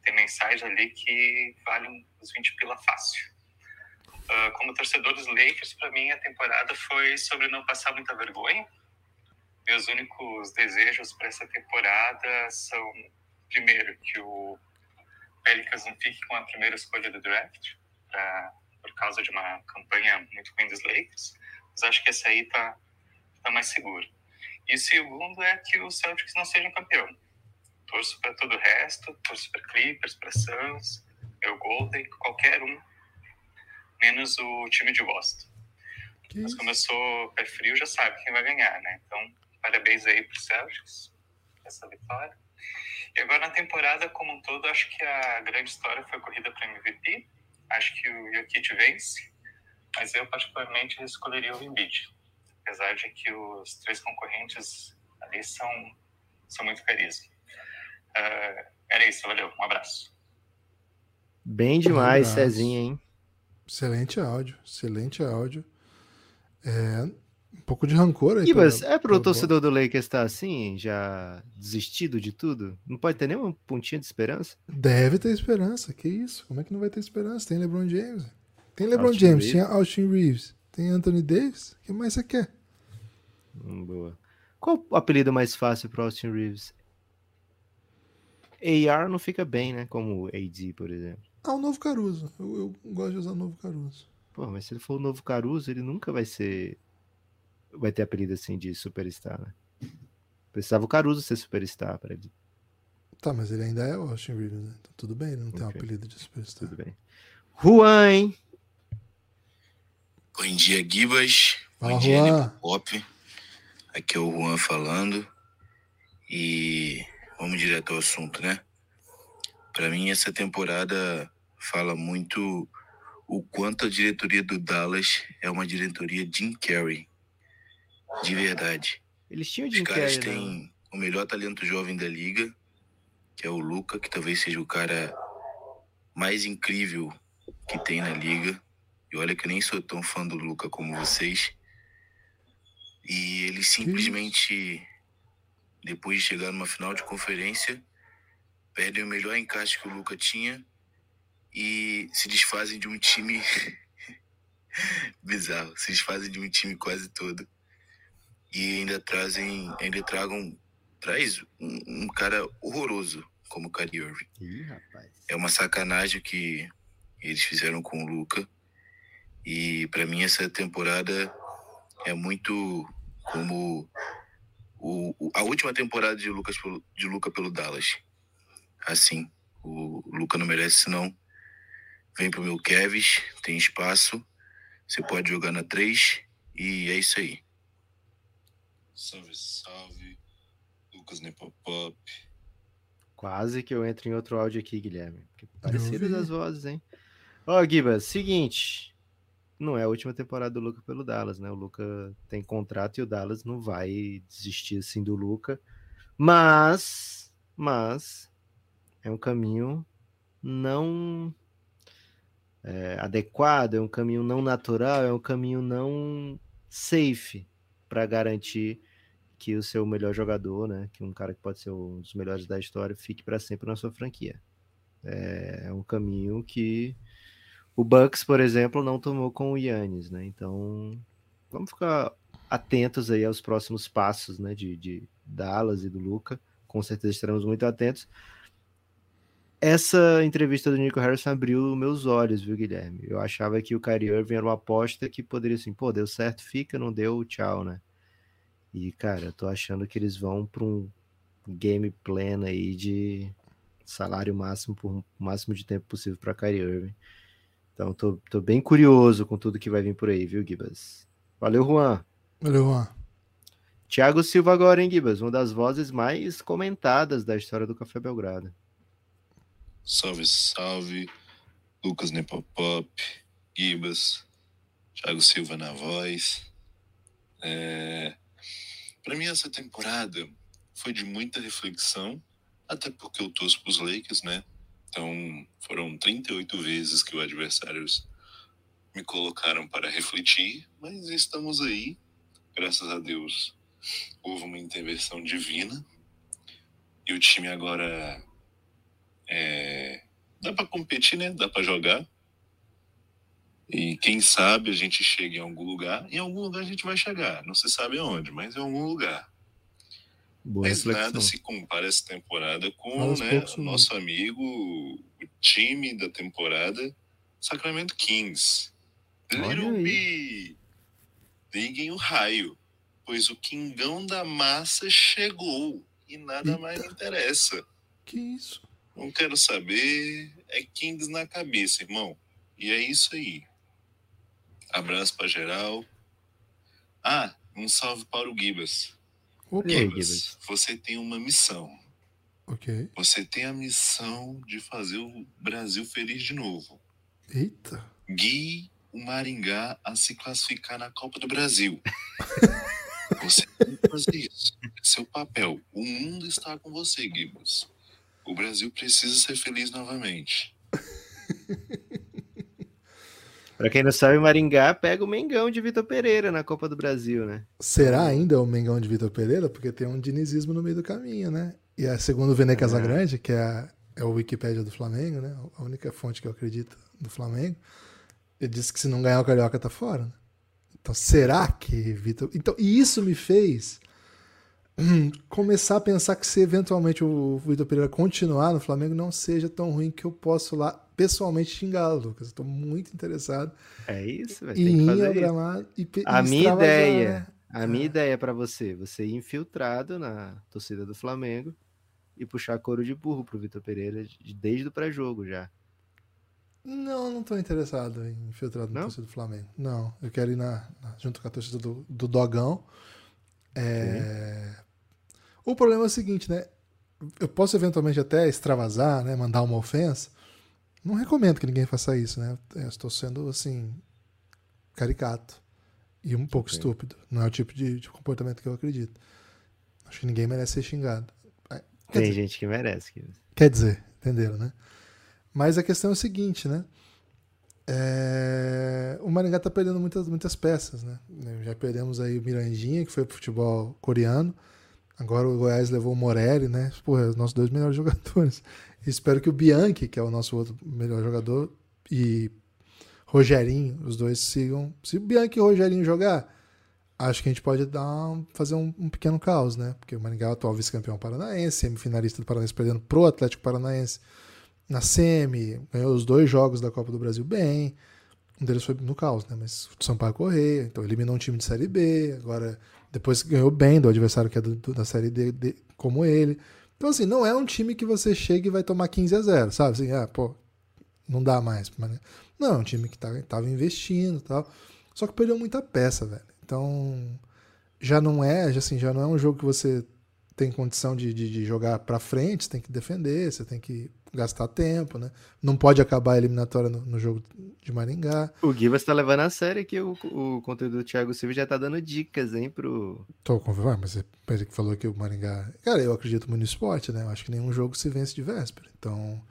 Tem mensagem ali que valem os 20 pila fácil. Ah, como torcedor dos Lakers, para mim a temporada foi sobre não passar muita vergonha. Meus únicos desejos para essa temporada são, primeiro, que o Pelicans não fique com a primeira escolha do draft, por causa de uma campanha muito ruim dos Lakers. Mas acho que essa aí tá, tá mais segura. E o segundo é que o Celtics não seja campeão. Torço para todo o resto, torço para Clippers, para Suns, meu Golden, qualquer um menos o time de Boston. Que Mas como eu sou pé frio, já sabe quem vai ganhar, né? Então, parabéns aí pro Celtics, por essa vitória. E agora na temporada como um todo, acho que a grande história foi a corrida para MVP. Acho que o Jokic vence, mas eu particularmente escolheria o Embiid. Apesar de que os três concorrentes ali são, são muito carisma. Ah, era isso, valeu, um abraço. Bem demais, abraço. Cezinha, hein? Excelente áudio, excelente áudio. É, um pouco de rancor aí. Ibas, pela- é pro torcedor do Lakers estar assim, já desistido de tudo? Não pode ter nem uma pontinha de esperança? Deve ter esperança, que isso? Como é que não vai ter esperança? Tem LeBron James. Tem LeBron Austin James, Reeves. tem Austin Reeves, tem Anthony Davis. O que mais você quer? Hum, boa. Qual o apelido mais fácil pro Austin Reeves? AR não fica bem, né? Como o AD, por exemplo. Ah, o novo Caruso. Eu, eu gosto de usar o novo Caruso. Pô, mas se ele for o novo Caruso, ele nunca vai ser. Vai ter apelido assim de superstar, né? Precisava o Caruso ser superstar pra ele. Tá, mas ele ainda é o Austin Reeves, né? Então tudo bem, ele não tem um apelido de superstar. Tudo bem. Juan, hein? Bom dia, Gibas. Fala, Bom dia, Juan. Pop. Aqui é o Juan falando. E vamos direto ao assunto, né? Para mim, essa temporada fala muito o quanto a diretoria do Dallas é uma diretoria Jim Carrey. De verdade. Eles tinham o Os caras né? têm o melhor talento jovem da liga, que é o Luca, que talvez seja o cara mais incrível que tem na liga. E olha que eu nem sou tão fã do Luca como vocês. E eles simplesmente depois de chegar numa final de conferência, perdem o melhor encaixe que o Luca tinha e se desfazem de um time [LAUGHS] bizarro, se desfazem de um time quase todo e ainda trazem, ainda tragam, traz um, um cara horroroso como o Kyrie Irving. Ih, rapaz. É uma sacanagem que eles fizeram com o Luca e para mim essa temporada é muito como o, o- a última temporada de Lucas de Luca pelo Dallas. Assim, o Luca não merece não. Vem pro meu Kevs, tem espaço, você pode jogar na 3 e é isso aí. Salve, salve. Lucas Nepopop. Quase que eu entro em outro áudio aqui, Guilherme. Parecidas as vozes, hein? Ó, Gibas, seguinte. Não é a última temporada do Luca pelo Dallas, né? O Luca tem contrato e o Dallas não vai desistir assim do Luca. Mas, mas, é um caminho não é, adequado, é um caminho não natural, é um caminho não safe para garantir que o seu melhor jogador, né, que um cara que pode ser um dos melhores da história, fique para sempre na sua franquia. É, é um caminho que o Bucks, por exemplo, não tomou com o Yannis, né? Então, vamos ficar atentos aí aos próximos passos, né, de, de Dallas e do Luca. Com certeza estaremos muito atentos. Essa entrevista do Nico Harrison abriu meus olhos, viu, Guilherme? Eu achava que o Kyrie Irving era uma aposta que poderia assim, pô, deu certo, fica, não deu, tchau, né? E, cara, eu tô achando que eles vão para um game plan aí de salário máximo por máximo de tempo possível para Kyrie Irving. Então, tô, tô bem curioso com tudo que vai vir por aí, viu, Gibas? Valeu, Juan. Valeu, Juan. Thiago Silva agora, hein, Gibas? Uma das vozes mais comentadas da história do Café Belgrado. Salve, salve. Lucas Nepopop. Gibas. Thiago Silva na voz. É... Para mim, essa temporada foi de muita reflexão, até porque eu torço pros Lakers, né? Então, foram 38 vezes que os adversários me colocaram para refletir, mas estamos aí, graças a Deus. Houve uma intervenção divina e o time agora é, dá para competir, né? Dá para jogar. E quem sabe a gente chega em algum lugar. Em algum lugar a gente vai chegar. Não se sabe aonde, mas em algum lugar. Boa Mas reflexão. nada se compara essa temporada com né, poucos, nosso amigo, o time da temporada, Sacramento Kings. Olha Little aí. B. Liguem o raio, pois o Kingão da massa chegou e nada Eita. mais interessa. Que isso? Não quero saber. É Kings na cabeça, irmão. E é isso aí. Abraço pra geral. Ah, um salve para o Gibas. Aí, Gibas, você tem uma missão. ok. Você tem a missão de fazer o Brasil feliz de novo. Eita. Guie o Maringá a se classificar na Copa do Brasil. [LAUGHS] Você tem que fazer isso. É seu papel. O mundo está com você, Gibas. O Brasil precisa ser feliz novamente. [LAUGHS] Pra quem não sabe, Maringá pega o Mengão de Vitor Pereira na Copa do Brasil, né? Será ainda o Mengão de Vitor Pereira? Porque tem um dinizismo no meio do caminho, né? E é segundo o Vene É. Casagrande, que é, a, é o Wikipédia do Flamengo, né? A única fonte que eu acredito do Flamengo. Ele disse que se não ganhar o Carioca tá fora, né? Então, será que Vitor. Então, e isso me fez [CLEARS THROAT] começar a pensar que se eventualmente o Vitor Pereira continuar no Flamengo, não seja tão ruim que eu posso lá pessoalmente xingá-lo, Lucas. Eu tô muito interessado É isso, em Tem que fazer isso. e A e minha ideia, né? a minha ideia para você, você ir infiltrado na torcida do Flamengo e puxar couro de burro pro Vitor Pereira de- desde o pré-jogo já. Não, não tô interessado em infiltrado na torcida do Flamengo. Não, eu quero ir na, na- junto com a torcida do, do Dogão. É, O problema é o seguinte, né? Eu posso eventualmente até extravasar, né? Mandar uma ofensa. Não recomendo que ninguém faça isso, né? Eu estou sendo, assim, caricato. E um pouco estúpido. Não é o tipo de, de comportamento que eu acredito. Acho que ninguém merece ser xingado. Quer Tem dizer, gente que merece. que- Quer dizer, entenderam, né? Mas a questão é o seguinte, né? É, O Maringá tá perdendo muitas, muitas peças, né? Já perdemos aí o Miranjinha, que foi pro futebol coreano. Agora o Goiás levou o Morelli, né? Porra, os nossos dois melhores [LAUGHS] jogadores. Espero que o Bianchi, que é o nosso outro melhor jogador, e Rogerinho, os dois sigam. Se o Bianchi e o Rogerinho jogar, acho que a gente pode dar fazer um, um, pequeno caos, né? Porque o Maringá é o atual vice-campeão paranaense, semifinalista do Paranaense perdendo pro Atlético Paranaense na semi, ganhou os dois jogos da Copa do Brasil bem. Um deles foi no caos, né? Mas o Sampaio Correia, então eliminou um time de Série B, agora depois ganhou bem do adversário que é do, do, da Série D, D, como ele. Então, assim, não é um time que você chega e vai tomar 15 a 0, sabe? Assim, ah, pô, não dá mais. Não, é um time que tá, tava investindo e tal. Só que perdeu muita peça, velho. Então, já não é, assim, já não é um jogo que você tem condição de, de, de jogar para frente, você tem que defender, você tem que gastar tempo, né? Não pode acabar a eliminatória no, no jogo de Maringá. O Gui está levando a sério que o, o conteúdo do Thiago Silva já tá dando dicas, hein, pro... Tô confirmando, mas ele que falou que o Maringá... Cara, eu acredito muito no esporte, né? Eu acho que nenhum jogo se vence de véspera, então...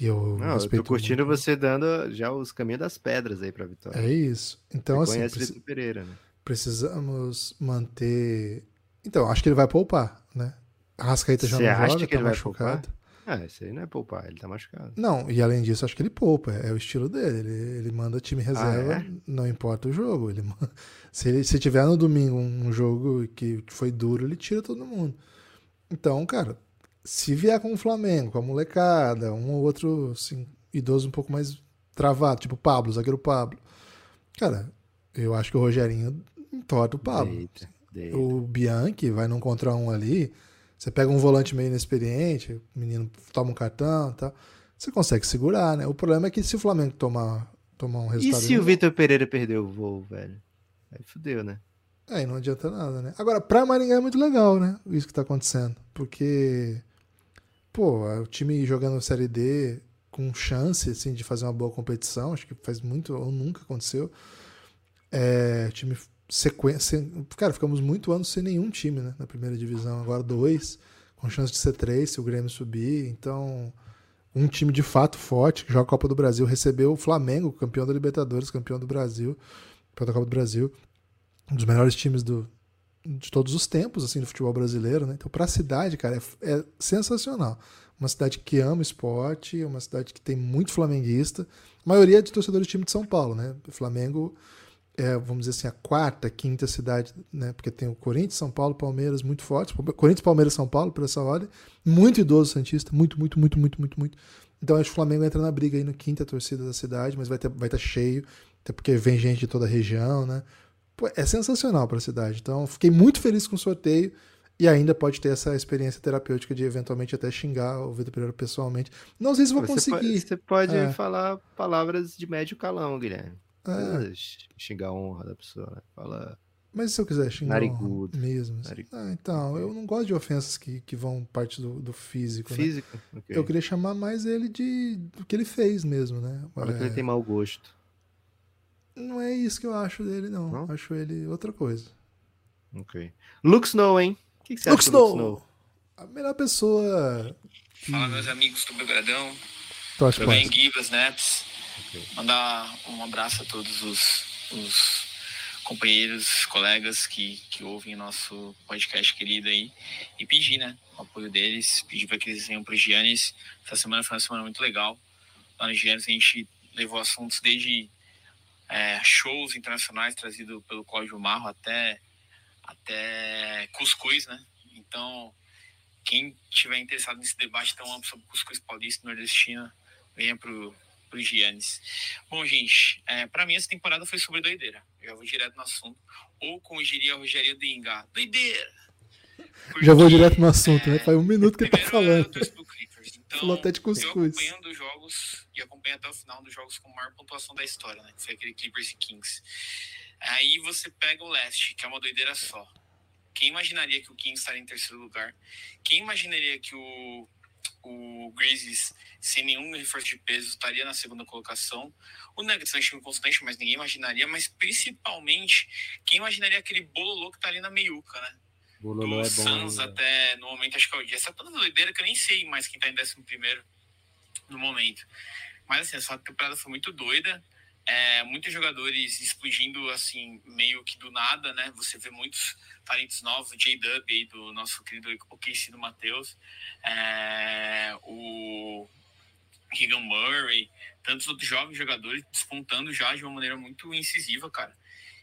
Eu, Não, eu tô curtindo muito. você dando já os caminhos das pedras aí pra vitória. É isso. Então, você assim... Conhece preci... Pereira, né? Precisamos manter... Então, acho que ele vai poupar, né? A Rascaeta já Você não joga, que tá ele machucado. Vai poupar? Ah, esse aí não é poupar, ele tá machucado. Não, e além disso, acho que ele poupa, é o estilo dele. Ele, ele manda time reserva, ah, é? não importa o jogo. Ele, [LAUGHS] se, ele, se tiver no domingo um jogo que foi duro, ele tira todo mundo. Então, cara, se vier com o Flamengo, com a molecada, um ou outro assim, idoso um pouco mais travado, tipo o Pablo, zagueiro Pablo. Cara, eu acho que o Rogerinho entorta o Pablo. Deita, deita. O Bianchi vai não contra um ali você pega um volante meio inexperiente, o menino toma um cartão e tal. Você consegue segurar, né? O problema é que se o Flamengo tomar, tomar um resultado. E se o Vitor Pereira perder o voo, velho? Aí fudeu, né? Aí não adianta nada, né? Agora, pra Maringá é muito legal, né? Isso que tá acontecendo. Porque, pô, o time jogando Série D com chance, assim, de fazer uma boa competição, acho que faz muito ou nunca aconteceu. É, time sequência. Cara, ficamos muito anos sem nenhum time né, na primeira divisão. Agora dois, com chance de ser três se o Grêmio subir. Então, um time de fato forte, que joga a Copa do Brasil, recebeu o Flamengo, campeão da Libertadores, campeão do Brasil, campeão da Copa do Brasil. Um dos melhores times do, de todos os tempos, assim, do futebol brasileiro, né? Então, para a cidade, cara, é, é, sensacional. Uma cidade que ama esporte, uma cidade que tem muito flamenguista. A maioria é de torcedores do time de São Paulo, né? Flamengo é, vamos dizer assim, a quarta, quinta cidade, né? Porque tem o Corinthians, São Paulo, Palmeiras muito fortes. Corinthians, Palmeiras, São Paulo, por essa ordem. Muito idoso Santista, muito, muito, muito, muito, muito, muito. Então acho que o Flamengo entra na briga aí no quinta torcida da cidade, mas vai estar vai tá cheio, até porque vem gente de toda a região, né? Pô, é sensacional para a cidade. Então fiquei muito feliz com o sorteio e ainda pode ter essa experiência terapêutica de eventualmente até xingar o Vitor Pereira pessoalmente. Não sei se vou você conseguir. Pode, você pode é. falar palavras de médio calão, Guilherme. É. Xingar a honra da pessoa, né? Fala. Mas se eu quiser xingar Narigudo. mesmo. Assim. Ah, então, eu não gosto de ofensas que, que vão parte do, do físico. Né? Físico? Né? Okay. Eu queria chamar mais ele de do que ele fez mesmo, né? Fala é... que ele tem mau gosto. Não é isso que eu acho dele, não. não? Acho ele outra coisa. Ok. Luke Snow, hein? O que, que você Luke acha Snow. Luke Snow? A melhor pessoa. Que... Fala, meus amigos do Belgradão. Tudo bem, Gibas, Mandar um abraço a todos os, os companheiros, colegas que, que ouvem nosso podcast querido aí e pedir, né, o apoio deles, pedir para que eles venham para o Giannis. Essa semana foi uma semana muito legal. Lá no Giannis a gente levou assuntos desde é, shows internacionais trazido pelo Cláudio Marro até, até cuscuz, né? Então, quem tiver interessado nesse debate tão amplo sobre cuscuz paulista e nordestino, venha para o pro Giannis. Bom, gente, é, para mim essa temporada foi sobre doideira. Eu já vou direto no assunto. Ou, como diria o Rogério Denga, doideira! Porque, já vou direto no assunto, né? é, né? Faz um minuto que ele tá falando. Então, Falou até de cuscuz. Eu acompanhando os jogos e acompanho até o final dos jogos com maior pontuação da história, né? Que foi aquele Clippers e Kings. Aí você pega o leste, que é uma doideira só. Quem imaginaria que o Kings estaria em terceiro lugar? Quem imaginaria que o o Grizzlies, sem nenhum reforço de peso, estaria na segunda colocação. O Nuggets é um time constante, mas ninguém imaginaria. Mas principalmente, quem imaginaria aquele bololô que tá ali na meiuca, né? Bololô Do é Suns bom, até, no momento, acho que é o dia. Essa toda doideira que eu nem sei mais quem tá em décimo primeiro no momento. Mas assim, essa temporada foi muito doida. É, muitos jogadores explodindo assim, meio que do nada, né? Você vê muitos talentos novos, o J-Dub aí do nosso querido OKC do Matheus, é, o Keegan Murray, tantos outros jovens jogadores despontando já de uma maneira muito incisiva, cara.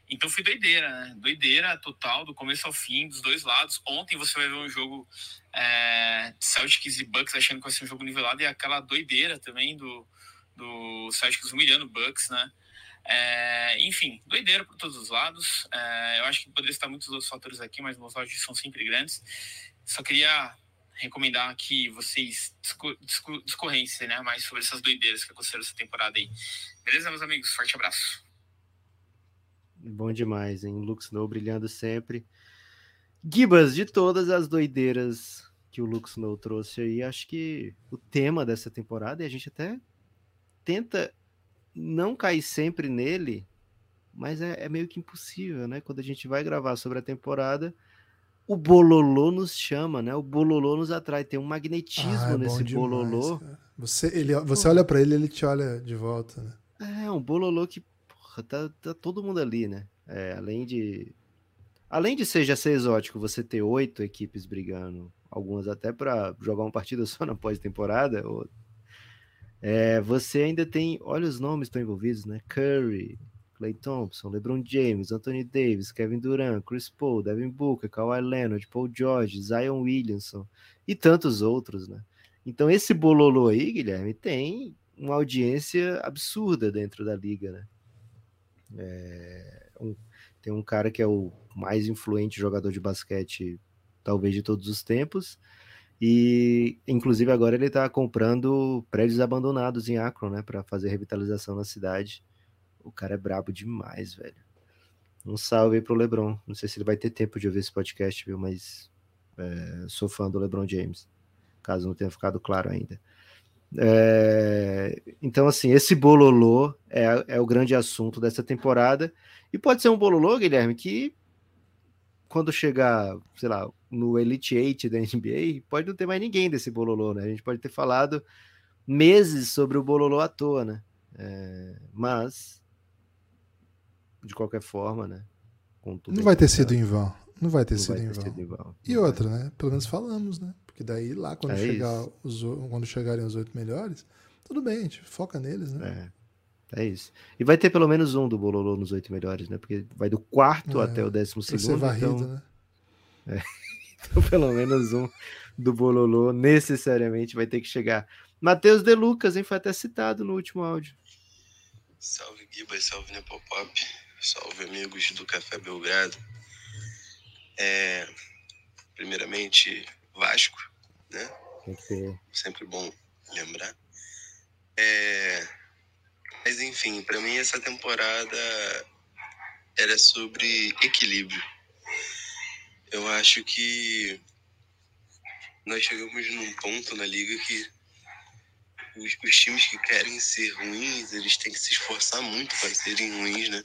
Então foi doideira, né? Doideira total, do começo ao fim, dos dois lados. Ontem você vai ver um jogo é, Celtics e Bucks achando que vai ser um jogo nivelado e aquela doideira também do, do Celtics humilhando o Bucks, né? É, enfim, doideira por todos os lados. É, eu acho que poderia estar muitos outros fatores aqui, mas meus áudios são sempre grandes. Só queria recomendar que vocês discorressem né, mais sobre essas doideiras que aconteceram essa temporada aí. Beleza, meus amigos? Forte abraço. Bom demais, hein? Luke Snow brilhando sempre. Gibas, de todas as doideiras que o Luke Snow trouxe aí, acho que o tema dessa temporada, e a gente até tenta não cair sempre nele, mas é, é, meio que impossível, né? Quando a gente vai gravar sobre a temporada, o bololô nos chama, né? O bololô nos atrai, tem um magnetismo ah, é nesse demais, bololô. Você, ele, você olha para ele, ele te olha de volta, né? É, um bololô que porra, tá, tá todo mundo ali, né? É, além de além de seja ser exótico, você ter oito equipes brigando, algumas até para jogar uma partida [LAUGHS] só na pós-temporada, é, você ainda tem, olha os nomes que estão envolvidos, né? Curry, Clay Thompson, LeBron James, Anthony Davis, Kevin Durant, Chris Paul, Devin Booker, Kawhi Leonard, Paul George, Zion Williamson e tantos outros, né? Então esse bololô aí, Guilherme, tem uma audiência absurda dentro da liga, né? É, um, tem um cara que é o mais influente jogador de basquete, talvez de todos os tempos, e inclusive agora ele está comprando prédios abandonados em Akron, né, para fazer revitalização na cidade. O cara é brabo demais, velho. Um salve aí pro LeBron. Não sei se ele vai ter tempo de ouvir esse podcast, viu? Mas é, sou fã do LeBron James. Caso não tenha ficado claro ainda. É, então, assim, esse bololô é, é o grande assunto dessa temporada. E pode ser um bololô, Guilherme, que quando chegar, sei lá, no Elite Eight da NBA, pode não ter mais ninguém desse bololô, né? A gente pode ter falado meses sobre o bololô à toa, né? É, mas, de qualquer forma, né? não vai ter sido em vão. Não vai ter, não sido, vai ter em sido, em vão. E outra, né? Pelo menos falamos, né? Porque daí lá, quando, é chegar os, quando chegarem os oito melhores, tudo bem, a gente foca neles, né? É. É isso. E vai ter pelo menos um do Bololô nos oito melhores, né? Porque vai do quarto é, até o décimo segundo. Varrido, então... né? É. [LAUGHS] Então, pelo menos um do Bololô necessariamente vai ter que chegar. Matheus De Lucas, hein? Foi até citado no último áudio. Salve Gibas, salve Nepopop, salve amigos do Café Belgrado. É, primeiramente, Vasco, né? Sempre bom lembrar. É... Mas enfim, para mim essa temporada era sobre equilíbrio. Eu acho que nós chegamos num ponto na liga que os, os, times que querem ser ruins, eles têm que se esforçar muito para serem ruins, né?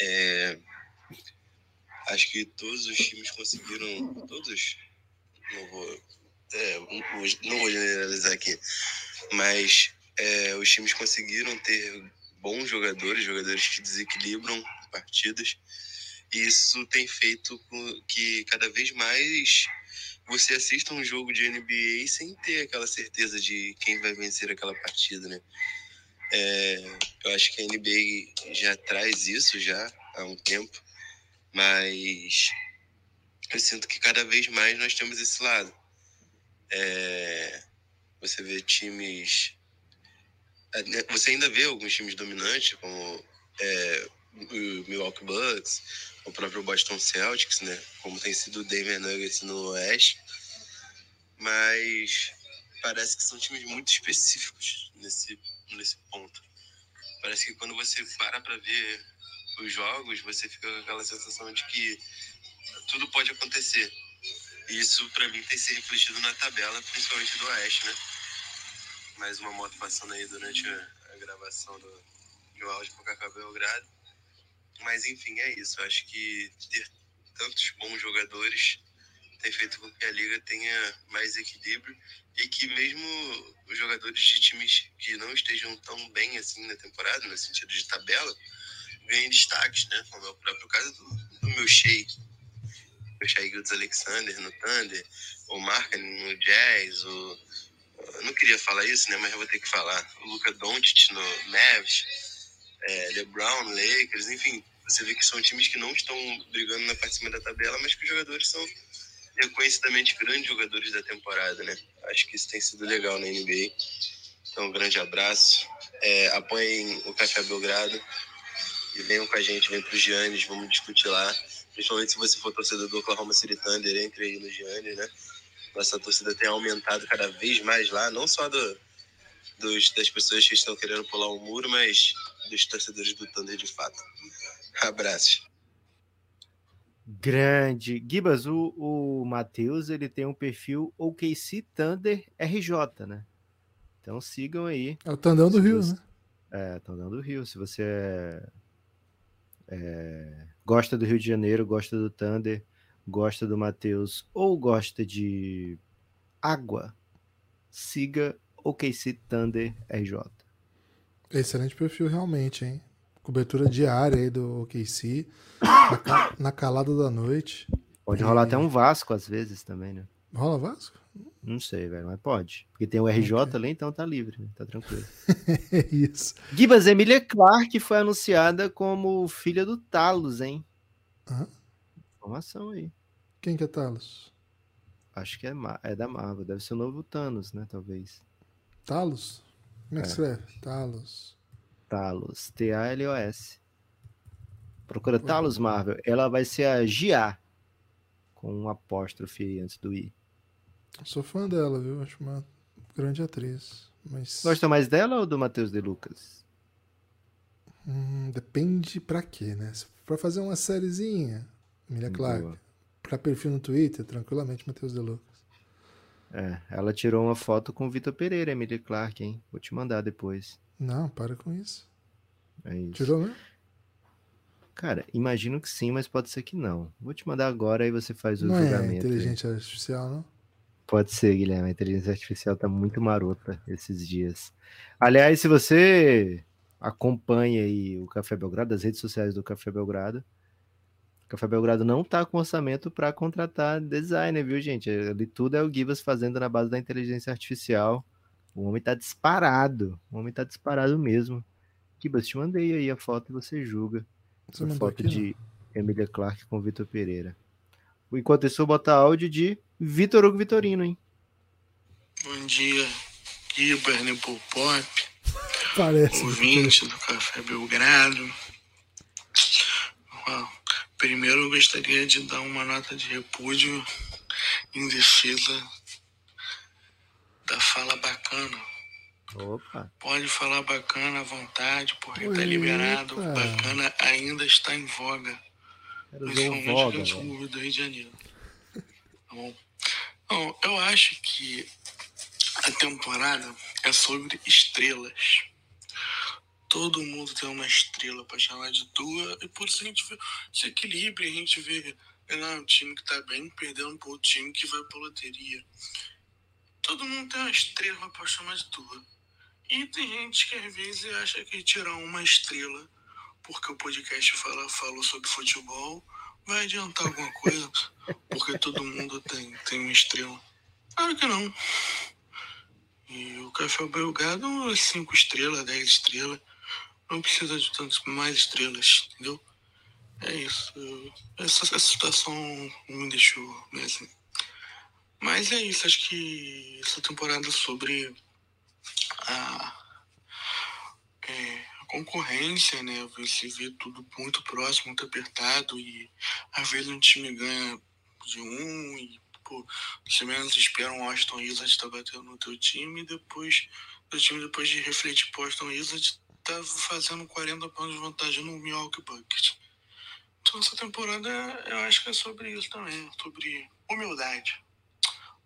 É, acho que todos os times conseguiram, todos, não vou é, não vou generalizar aqui, mas é, os times conseguiram ter bons jogadores, jogadores que desequilibram partidas, e isso tem feito que cada vez mais você assista um jogo de NBA sem ter aquela certeza de quem vai vencer aquela partida, né? É, eu acho que a NBA já traz isso já há um tempo, mas eu sinto que cada vez mais nós temos esse lado. É, você vê times. É, né, você ainda vê alguns times dominantes, como é, o Milwaukee Bucks, o próprio Boston Celtics, né? Como tem sido o Denver Nuggets no Oeste. Mas parece que são times muito específicos nesse, nesse ponto. Parece que quando você para para ver os jogos, você fica com aquela sensação de que tudo pode acontecer. Isso para mim tem se refletido na tabela, principalmente do Oeste, né? Mais uma moto passando aí durante a, a gravação do, do áudio pro Cacau Belgrado. Mas enfim, é isso. Eu acho que ter tantos bons jogadores tem feito com que a liga tenha mais equilíbrio e que mesmo os jogadores de times que não estejam tão bem assim na temporada, no sentido de tabela, ganhem destaques, né? Como é o próprio caso do, do meu Shea, o Shea Gildes Alexander no Thunder, o Marca no Jazz, o eu não queria falar isso, né? Mas eu vou ter que falar. O Luca Doncic no Mavs, é, LeBron, Lakers, enfim, você vê que são times que não estão brigando na parte de cima da tabela, mas que os jogadores são reconhecidamente grandes jogadores da temporada, né? Acho que isso tem sido legal na NBA. Então, um grande abraço. É, apoiem o Café Belgrado e venham com a gente, vem para o Giannis, vamos discutir lá. Principalmente se você for torcedor do Oklahoma City Thunder, entre aí no Giannis, né? Nossa torcida tem aumentado cada vez mais lá, não só do, dos, das pessoas que estão querendo pular o muro, mas dos torcedores do Thunder de fato. [LAUGHS] Abraços. Grande. Gibas, o, o Matheus, ele tem um perfil OKC Thunder RJ, né? Então sigam aí. É o Tandão do Rio, você... né? É, Tandão do Rio. Se você é... É... gosta do Rio de Janeiro, gosta do Thunder, gosta do Matheus ou gosta de água, siga OKC Thunder RJ. Excelente perfil, realmente, hein? Cobertura diária aí do OKC, na, na calada da noite. Pode rolar até um Vasco às vezes também, né? Rola Vasco? Não sei, velho, mas pode. Porque tem o RJ okay. ali, então tá livre, né? tá tranquilo. é [LAUGHS] isso. Gibas, Emília Clark foi anunciada como filha do Talos, hein? Hã? Informação aí. Quem que é Talos? Acho que é, é da Marvel, deve ser o novo Thanos, né? Talvez. Talos? Como é que é. escreve? Talos. Talos. T-A-L-O-S. Procura Talos Marvel. Ela vai ser a Gia. Com um apóstrofe antes do I. Sou fã dela, viu? Acho uma grande atriz. Mas... Gosta mais dela ou do Matheus de Lucas? Hum, depende pra quê, né? Pra fazer uma sériezinha, Emilia Clarke. Pra perfil no Twitter, tranquilamente, Matheus de Lucas. É, ela tirou uma foto com o Vitor Pereira, Emilia Clarke, hein? Vou te mandar depois. Não, para com isso. É isso. Tirou mesmo? Cara, imagino que sim, mas pode ser que não. Vou te mandar agora e você faz o não julgamento. É inteligência artificial, não? Pode ser, Guilherme. A inteligência artificial tá muito marota esses dias. Aliás, se você acompanha aí o Café Belgrado, as redes sociais do Café Belgrado, Café Belgrado não tá com orçamento para contratar designer, viu, gente? Ali tudo é o Givas fazendo na base da inteligência artificial. O homem tá disparado. O homem tá disparado mesmo. Gibas, te mandei aí a foto e você julga. Você a foto aqui, de não? Emília Clark com Vitor Pereira. Enquanto isso, eu vou botar áudio de Vitor Hugo Vitorino, hein? Bom dia, Gibas, Nepopop. Parece. Ouvinte do Café Belgrado. Uau. Primeiro, eu gostaria de dar uma nota de repúdio em defesa da fala bacana. Opa. Pode falar bacana à vontade, porque Eita. tá liberado. Bacana ainda está em voga. Principalmente no do Rio de Janeiro. Tá bom? Bom, eu acho que a temporada é sobre estrelas. Todo mundo tem uma estrela para chamar de tua, e por isso a gente vê esse equilíbrio, a gente vê né, um time que tá bem perdendo para o time que vai pra loteria. Todo mundo tem uma estrela para chamar de tua. E tem gente que às vezes acha que tirar uma estrela porque o podcast fala, falou sobre futebol vai adiantar alguma coisa porque todo mundo tem, tem uma estrela. Claro que não. E o Café Belgrado é 5 estrelas, 10 estrelas. Não precisa de tantas mais estrelas, entendeu? É isso. Essa, essa situação me deixou meio assim. Mas é isso, acho que essa temporada sobre a, é, a concorrência, né? Você vê tudo muito próximo, muito apertado e às vezes um time ganha de um e pô, você menos espera um Austin Isaac tá batendo no teu time e depois o time depois de refletir pro Austin Isaac tá fazendo 40 pontos de vantagem no Milwaukee Bucket. Então essa temporada eu acho que é sobre isso também, sobre humildade.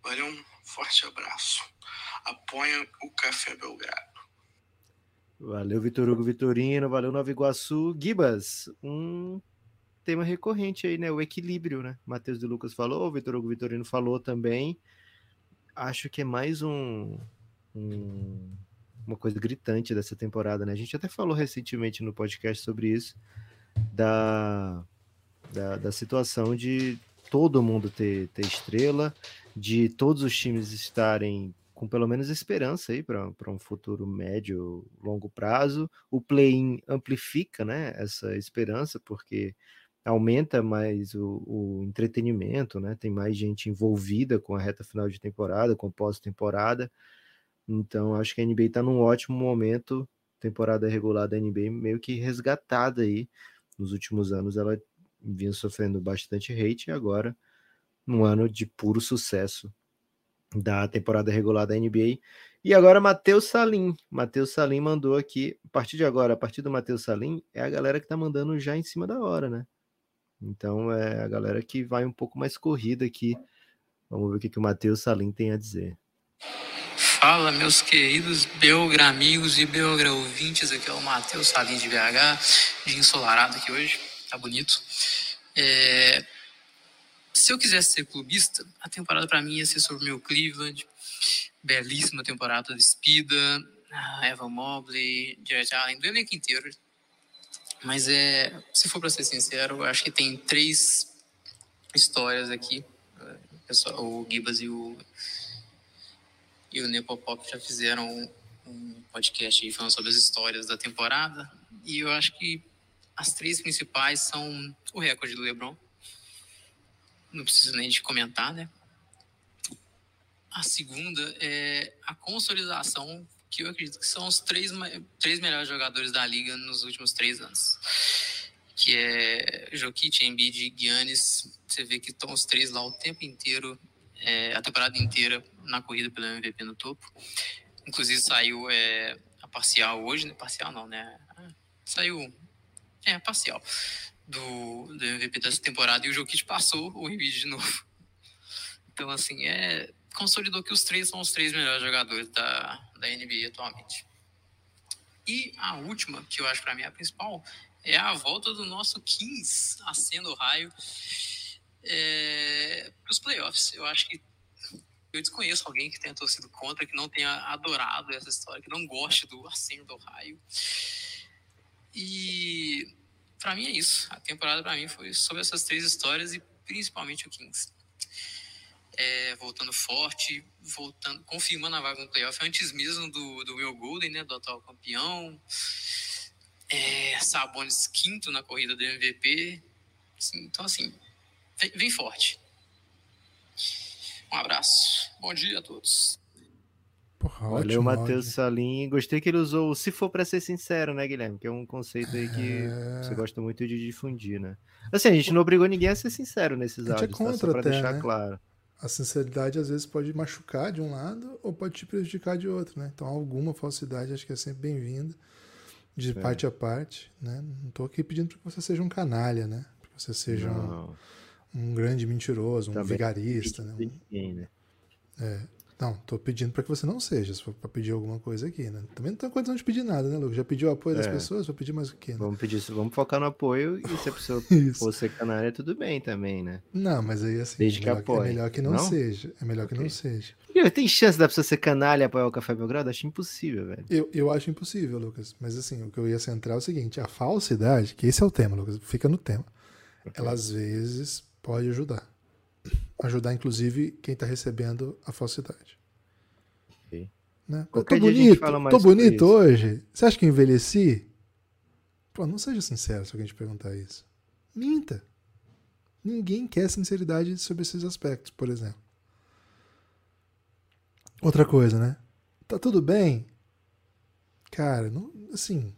Valeu, um forte abraço. Apoia o Café Belgrado. Valeu, Vitor Hugo Vitorino. Valeu, Nova Iguaçu. Gibas, um tema recorrente aí, né? O equilíbrio, né? Matheus de Lucas falou, Vitor Hugo Vitorino falou também. Acho que é mais um, um, uma coisa gritante dessa temporada, né? A gente até falou recentemente no podcast sobre isso, da, da, da situação de todo mundo ter, ter estrela, de todos os times estarem com pelo menos esperança aí para um futuro médio, longo prazo. O play-in amplifica né, essa esperança, porque aumenta mais o, o, entretenimento, né? Tem mais gente envolvida com a reta final de temporada, com pós-temporada. Então, acho que a NBA está num ótimo momento. Temporada regular da NBA meio que resgatada aí. Nos últimos anos ela vinha sofrendo bastante hate e agora um ano de puro sucesso da temporada regular da NBA. E agora Matheus Salim. Matheus Salim mandou aqui, a partir de agora, a partir do Matheus Salim, é a galera que tá mandando já em cima da hora, né? Então é a galera que vai um pouco mais corrida aqui. Vamos ver o que, que o Matheus Salim tem a dizer. Fala, meus queridos belgramigos e belgra ouvintes. Aqui é o Matheus Salim de BH, de ensolarado aqui hoje. Tá bonito. É... Se eu quisesse ser clubista, a temporada para mim ia ser sobre o meu Cleveland. Belíssima temporada de Spida, Evan Mobley, Jared Allen, do elenco inteiro mas é, se for para ser sincero, eu acho que tem três histórias aqui. O Gibas e o e o Nepopop já fizeram um podcast aí falando sobre as histórias da temporada. E eu acho que as três principais são o recorde do LeBron. Não preciso nem de comentar, né? A segunda é a consolidação que eu acredito que são os três, três melhores jogadores da liga nos últimos três anos. Que é Jokic, Embiid e Giannis. Você vê que estão os três lá o tempo inteiro, é, a temporada inteira na corrida pelo MVP no topo. Inclusive saiu é, a parcial hoje, né? Parcial não, né? Saiu, é, parcial do, do MVP dessa temporada e o Jokic passou o Embiid de novo. Então, assim, é, consolidou que os três são os três melhores jogadores da, da NBA atualmente. E a última, que eu acho para mim é a principal, é a volta do nosso Kings acendo o raio é, para os playoffs. Eu acho que eu desconheço alguém que tenha torcido contra, que não tenha adorado essa história, que não goste do aceno do raio. E para mim é isso. A temporada para mim foi sobre essas três histórias e principalmente o Kings é, voltando forte, voltando, confirmando a vaga no playoff antes mesmo do, do Will Golden, né, do atual campeão. É, Sabonis quinto na corrida do MVP. Assim, então, assim, vem, vem, forte. Um abraço. Bom dia a todos. Porra, Valeu, Matheus Salim. Gostei que ele usou se for para ser sincero, né, Guilherme? Que é um conceito aí que é... você gosta muito de difundir, né? Assim, a gente não obrigou ninguém a ser sincero nesses áudios, é contra tá? Só pra até, deixar né? claro a sinceridade às vezes pode machucar de um lado ou pode te prejudicar de outro, né? Então alguma falsidade acho que é sempre bem-vinda de é. parte a parte, né? Não estou aqui pedindo para que você seja um canalha, né? Para que você seja um, um, grande mentiroso, um Também vigarista, né? Ninguém, né? É. Não, tô pedindo para que você não seja, se for para pedir alguma coisa aqui, né? Também não tem condição de pedir nada, né, Lucas? Já pediu o apoio é. das pessoas, vou pedir mais o quê? Né? Vamos pedir, vamos focar no apoio e se a pessoa [LAUGHS] for ser canária, tudo bem também, né? Não, mas aí assim, Desde melhor, que apoie. é melhor que não, não? seja. É melhor okay. que não seja. E tem chance da pessoa ser canalha e apoiar o Café Belgrado? Acho impossível, velho. Eu, eu acho impossível, Lucas. Mas assim, o que eu ia centrar é o seguinte: a falsidade, que esse é o tema, Lucas, fica no tema. Okay. Ela às vezes pode ajudar. Ajudar, inclusive, quem está recebendo a falsidade. Né? tô bonito, tô bonito hoje. Você acha que eu envelheci? Pô, não seja sincero se alguém te perguntar isso. Minta. Ninguém quer sinceridade sobre esses aspectos, por exemplo. Outra coisa, né? Tá tudo bem? Cara, não, assim,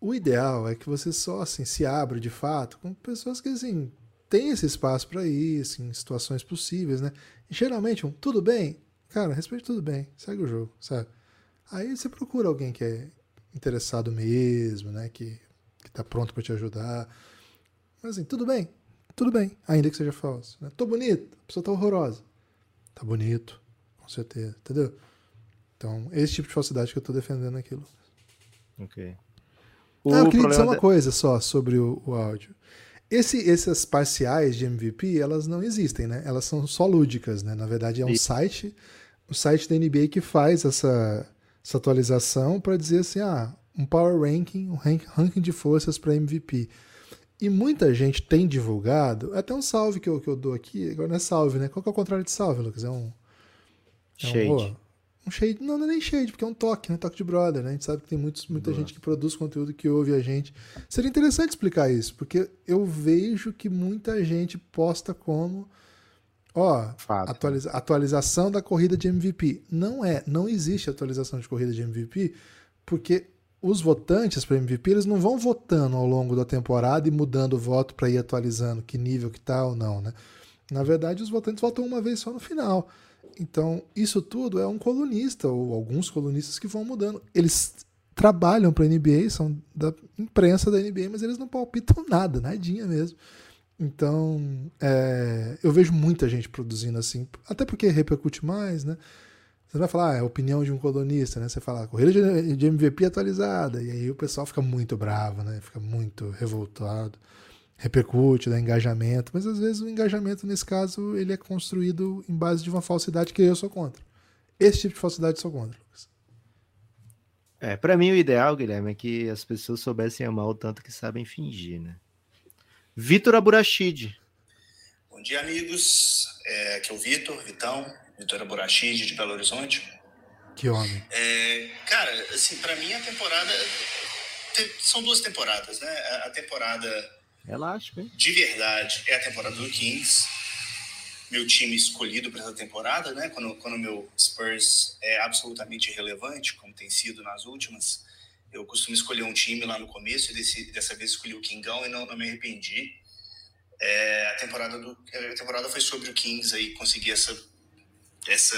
o ideal é que você só assim se abra de fato com pessoas que assim têm esse espaço para assim, em situações possíveis, né? E, geralmente, um tudo bem, Cara, respeite tudo bem, segue o jogo, sabe? Aí você procura alguém que é interessado mesmo, né? Que, que tá pronto para te ajudar. Mas assim, tudo bem, tudo bem, ainda que seja falso. Né? Tô bonito, a pessoa tá horrorosa. Tá bonito, com certeza, entendeu? Então, esse tipo de falsidade que eu tô defendendo aqui, Lucas. Ok. O ah, eu queria dizer uma coisa só sobre o, o áudio. Esse, essas parciais de MVP, elas não existem, né? Elas são só lúdicas, né? Na verdade, é um site, o site da NBA que faz essa, essa atualização para dizer assim, ah, um power ranking, um ranking de forças para MVP. E muita gente tem divulgado, até um salve que eu, que eu dou aqui, agora não é salve, né? Qual que é o contrário de salve, Lucas? É um. É shade. Um, shade. Não, não é nem shade, porque é um toque, né? Toque de brother, né? A gente sabe que tem muitos, muita Nossa. gente que produz conteúdo que ouve a gente. Seria interessante explicar isso, porque eu vejo que muita gente posta como. Ó, atualiza, atualização da corrida de MVP. Não é, não existe atualização de corrida de MVP, porque os votantes para MVP, eles não vão votando ao longo da temporada e mudando o voto para ir atualizando que nível que tá ou não, né? Na verdade, os votantes votam uma vez só no final. Então, isso tudo é um colunista ou alguns colunistas que vão mudando. Eles trabalham para a NBA, são da imprensa da NBA, mas eles não palpitam [LAUGHS] nada, nadinha mesmo. Então, é, eu vejo muita gente produzindo assim, até porque repercute mais, né? Você vai falar, ah, é a opinião de um colunista, né? Você fala, corrida de MVP atualizada. E aí o pessoal fica muito bravo, né? Fica muito revoltado. Repercute, dá engajamento. Mas às vezes o engajamento, nesse caso, ele é construído em base de uma falsidade que eu sou contra. Esse tipo de falsidade eu sou contra, Lucas. É, pra mim o ideal, Guilherme, é que as pessoas soubessem amar o tanto que sabem fingir, né? Vitor Aburachid. Bom dia, amigos. É, aqui é o Vitor, Vitão. Vitória Borachide, de Belo Horizonte. Que homem. É, cara, assim, para mim a temporada. São duas temporadas, né? A temporada. Relaxa, hein? De verdade é a temporada do Kings. Meu time escolhido para essa temporada, né? Quando, quando meu Spurs é absolutamente irrelevante, como tem sido nas últimas, eu costumo escolher um time lá no começo e desse, dessa vez escolhi o Kingão e não, não me arrependi. É, a temporada do a temporada foi sobre o Kings aí conseguir essa essa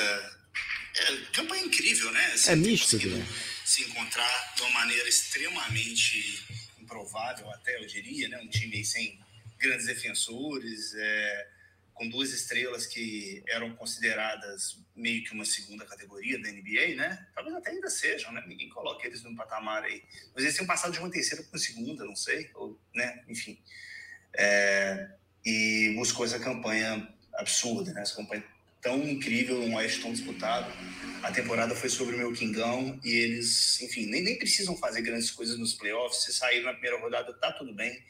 é, campanha incrível, né? Assim, é misto, né? Se encontrar de uma maneira extremamente improvável, até eu diria, né? Um time sem grandes defensores, é, com duas estrelas que eram consideradas meio que uma segunda categoria da NBA, né? Talvez até ainda sejam, né? Ninguém coloca eles num patamar aí. Mas eles têm passado de uma terceira para uma segunda, não sei, ou, né? Enfim. É, e buscou essa campanha absurda, né? Essa campanha tão incrível, um Oeste tão disputado. A temporada foi sobre o meu Kingão e eles, enfim, nem, nem precisam fazer grandes coisas nos playoffs. Se sair na primeira rodada, tá tudo bem.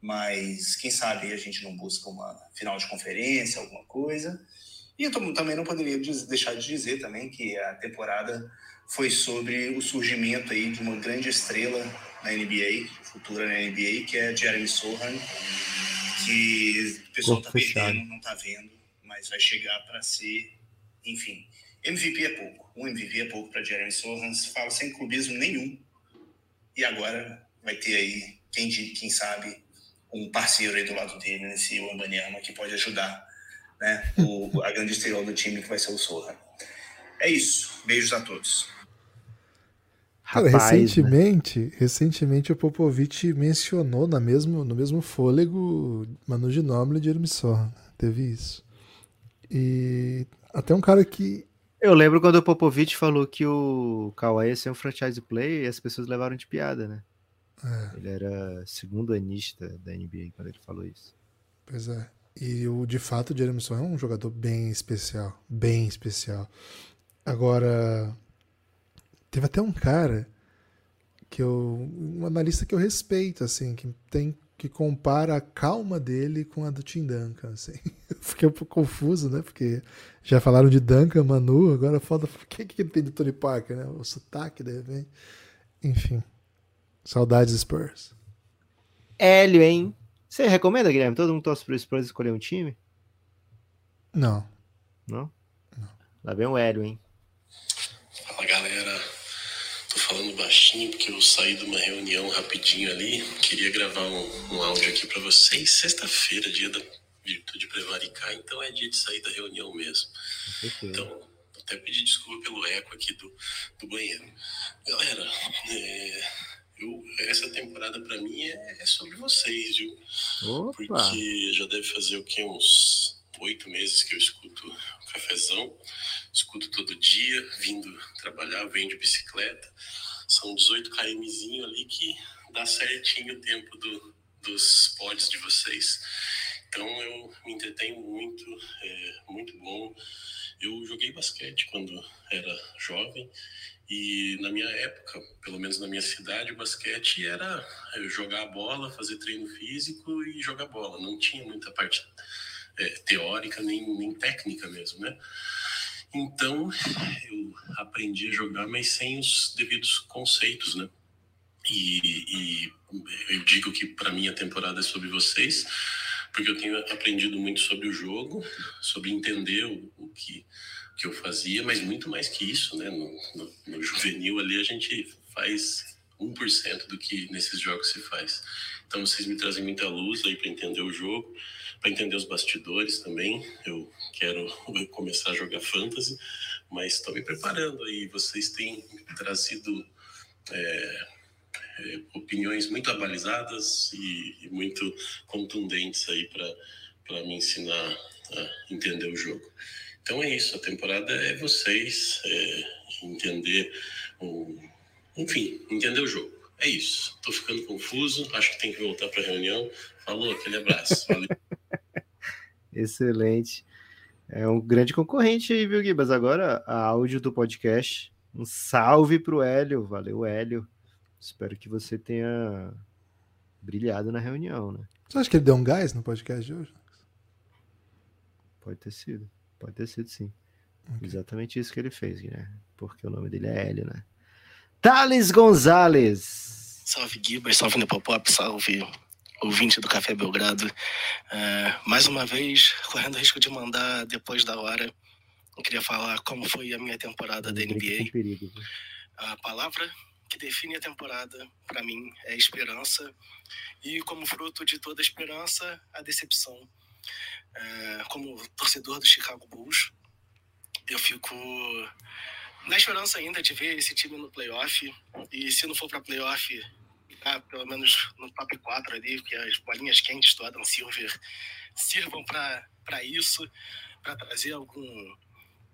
Mas quem sabe a gente não busca uma final de conferência, alguma coisa. E eu também não poderia deixar de dizer também que a temporada foi sobre o surgimento aí de uma grande estrela na NBA, futura na NBA, que é Jeremy Sohan, que o pessoal está perdendo, não está vendo mas vai chegar para ser, enfim. MVP é pouco. Um MVP é pouco para Jeremy Sohans. Fala sem clubismo nenhum. E agora vai ter aí, quem, quem sabe, um parceiro aí do lado dele nesse Wembanyama que pode ajudar né, o, a grande estrela do time que vai ser o Sohan. É isso. Beijos a todos. Cara, Rapaz, recentemente, né? recentemente o Popovich mencionou na mesmo, no mesmo fôlego Manu Ginóbili e Jeremy Sohan. Teve isso. E até um cara que. Eu lembro quando o Popovich falou que o Kawhi ia ser um franchise play e as pessoas levaram de piada, né? É. Ele era segundo anista da NBA quando ele falou isso. Pois é. E o, de fato o Jeremy é um jogador bem especial. Bem especial. Agora, teve até um cara que eu. Um analista que eu respeito, assim, que tem que compara a calma dele com a do Tim Duncan. Assim. [LAUGHS] fiquei um pouco confuso, né? Porque já falaram de Duncan, Manu, agora foda. O que, que tem do Tony Parker, né? O sotaque, de repente. Enfim. Saudades Spurs. Hélio, hein? Você recomenda, Guilherme? Todo mundo torce pro Spurs escolher um time? Não. Não? Não. Lá vem o Hélio, hein? Fala, galera falando baixinho porque eu saí de uma reunião rapidinho ali. Queria gravar um, um áudio aqui para vocês. Sexta-feira, dia da virtude prevaricar, então é dia de sair da reunião mesmo. Então, até pedir desculpa pelo eco aqui do, do banheiro. Galera, é, eu, essa temporada para mim é, é, sobre vocês, viu? Opa. Porque já deve fazer o que? Uns oito meses que eu escuto o cafezão. Escuto todo dia, vindo trabalhar, venho de bicicleta. São 18 kmzinho ali que dá certinho o tempo do, dos pods de vocês. Então eu me entretenho muito, é muito bom. Eu joguei basquete quando era jovem e na minha época, pelo menos na minha cidade, o basquete era jogar a bola, fazer treino físico e jogar bola. Não tinha muita parte é, teórica nem, nem técnica mesmo, né? Então eu aprendi a jogar, mas sem os devidos conceitos, né? E, e eu digo que para mim a temporada é sobre vocês, porque eu tenho aprendido muito sobre o jogo, sobre entender o, o que, que eu fazia, mas muito mais que isso, né? No, no, no juvenil ali a gente faz 1% do que nesses jogos se faz. Então vocês me trazem muita luz aí para entender o jogo, para entender os bastidores também. Eu quero [LAUGHS] começar a jogar fantasy, mas estou me preparando aí. Vocês têm trazido é, é, opiniões muito abalizadas e, e muito contundentes aí para me ensinar a entender o jogo. Então é isso, a temporada é vocês é, entender o, enfim, entender o jogo. É isso. Tô ficando confuso, acho que tem que voltar para a reunião. Falou, aquele abraço. Excelente. É um grande concorrente aí, viu, Gibas? Agora, a áudio do podcast. Um salve pro Hélio. Valeu, Hélio. Espero que você tenha brilhado na reunião, né? Você acha que ele deu um gás no podcast de hoje? Pode ter sido. Pode ter sido, sim. Okay. Exatamente isso que ele fez, Guilherme. Porque o nome dele é Hélio, né? Thales Gonzalez. Salve, Gibas. Salve, Nepopop. Salve, ouvinte do Café Belgrado. Uh, mais uma vez, correndo o risco de mandar depois da hora. Eu queria falar como foi a minha temporada da NBA. A palavra que define a temporada, para mim, é esperança. E como fruto de toda esperança, a decepção. É, como torcedor do Chicago Bulls, eu fico na esperança ainda de ver esse time no playoff. E se não for para playoff, ah, pelo menos no top 4 ali, que as bolinhas quentes do Adam Silver sirvam para isso, para trazer algum,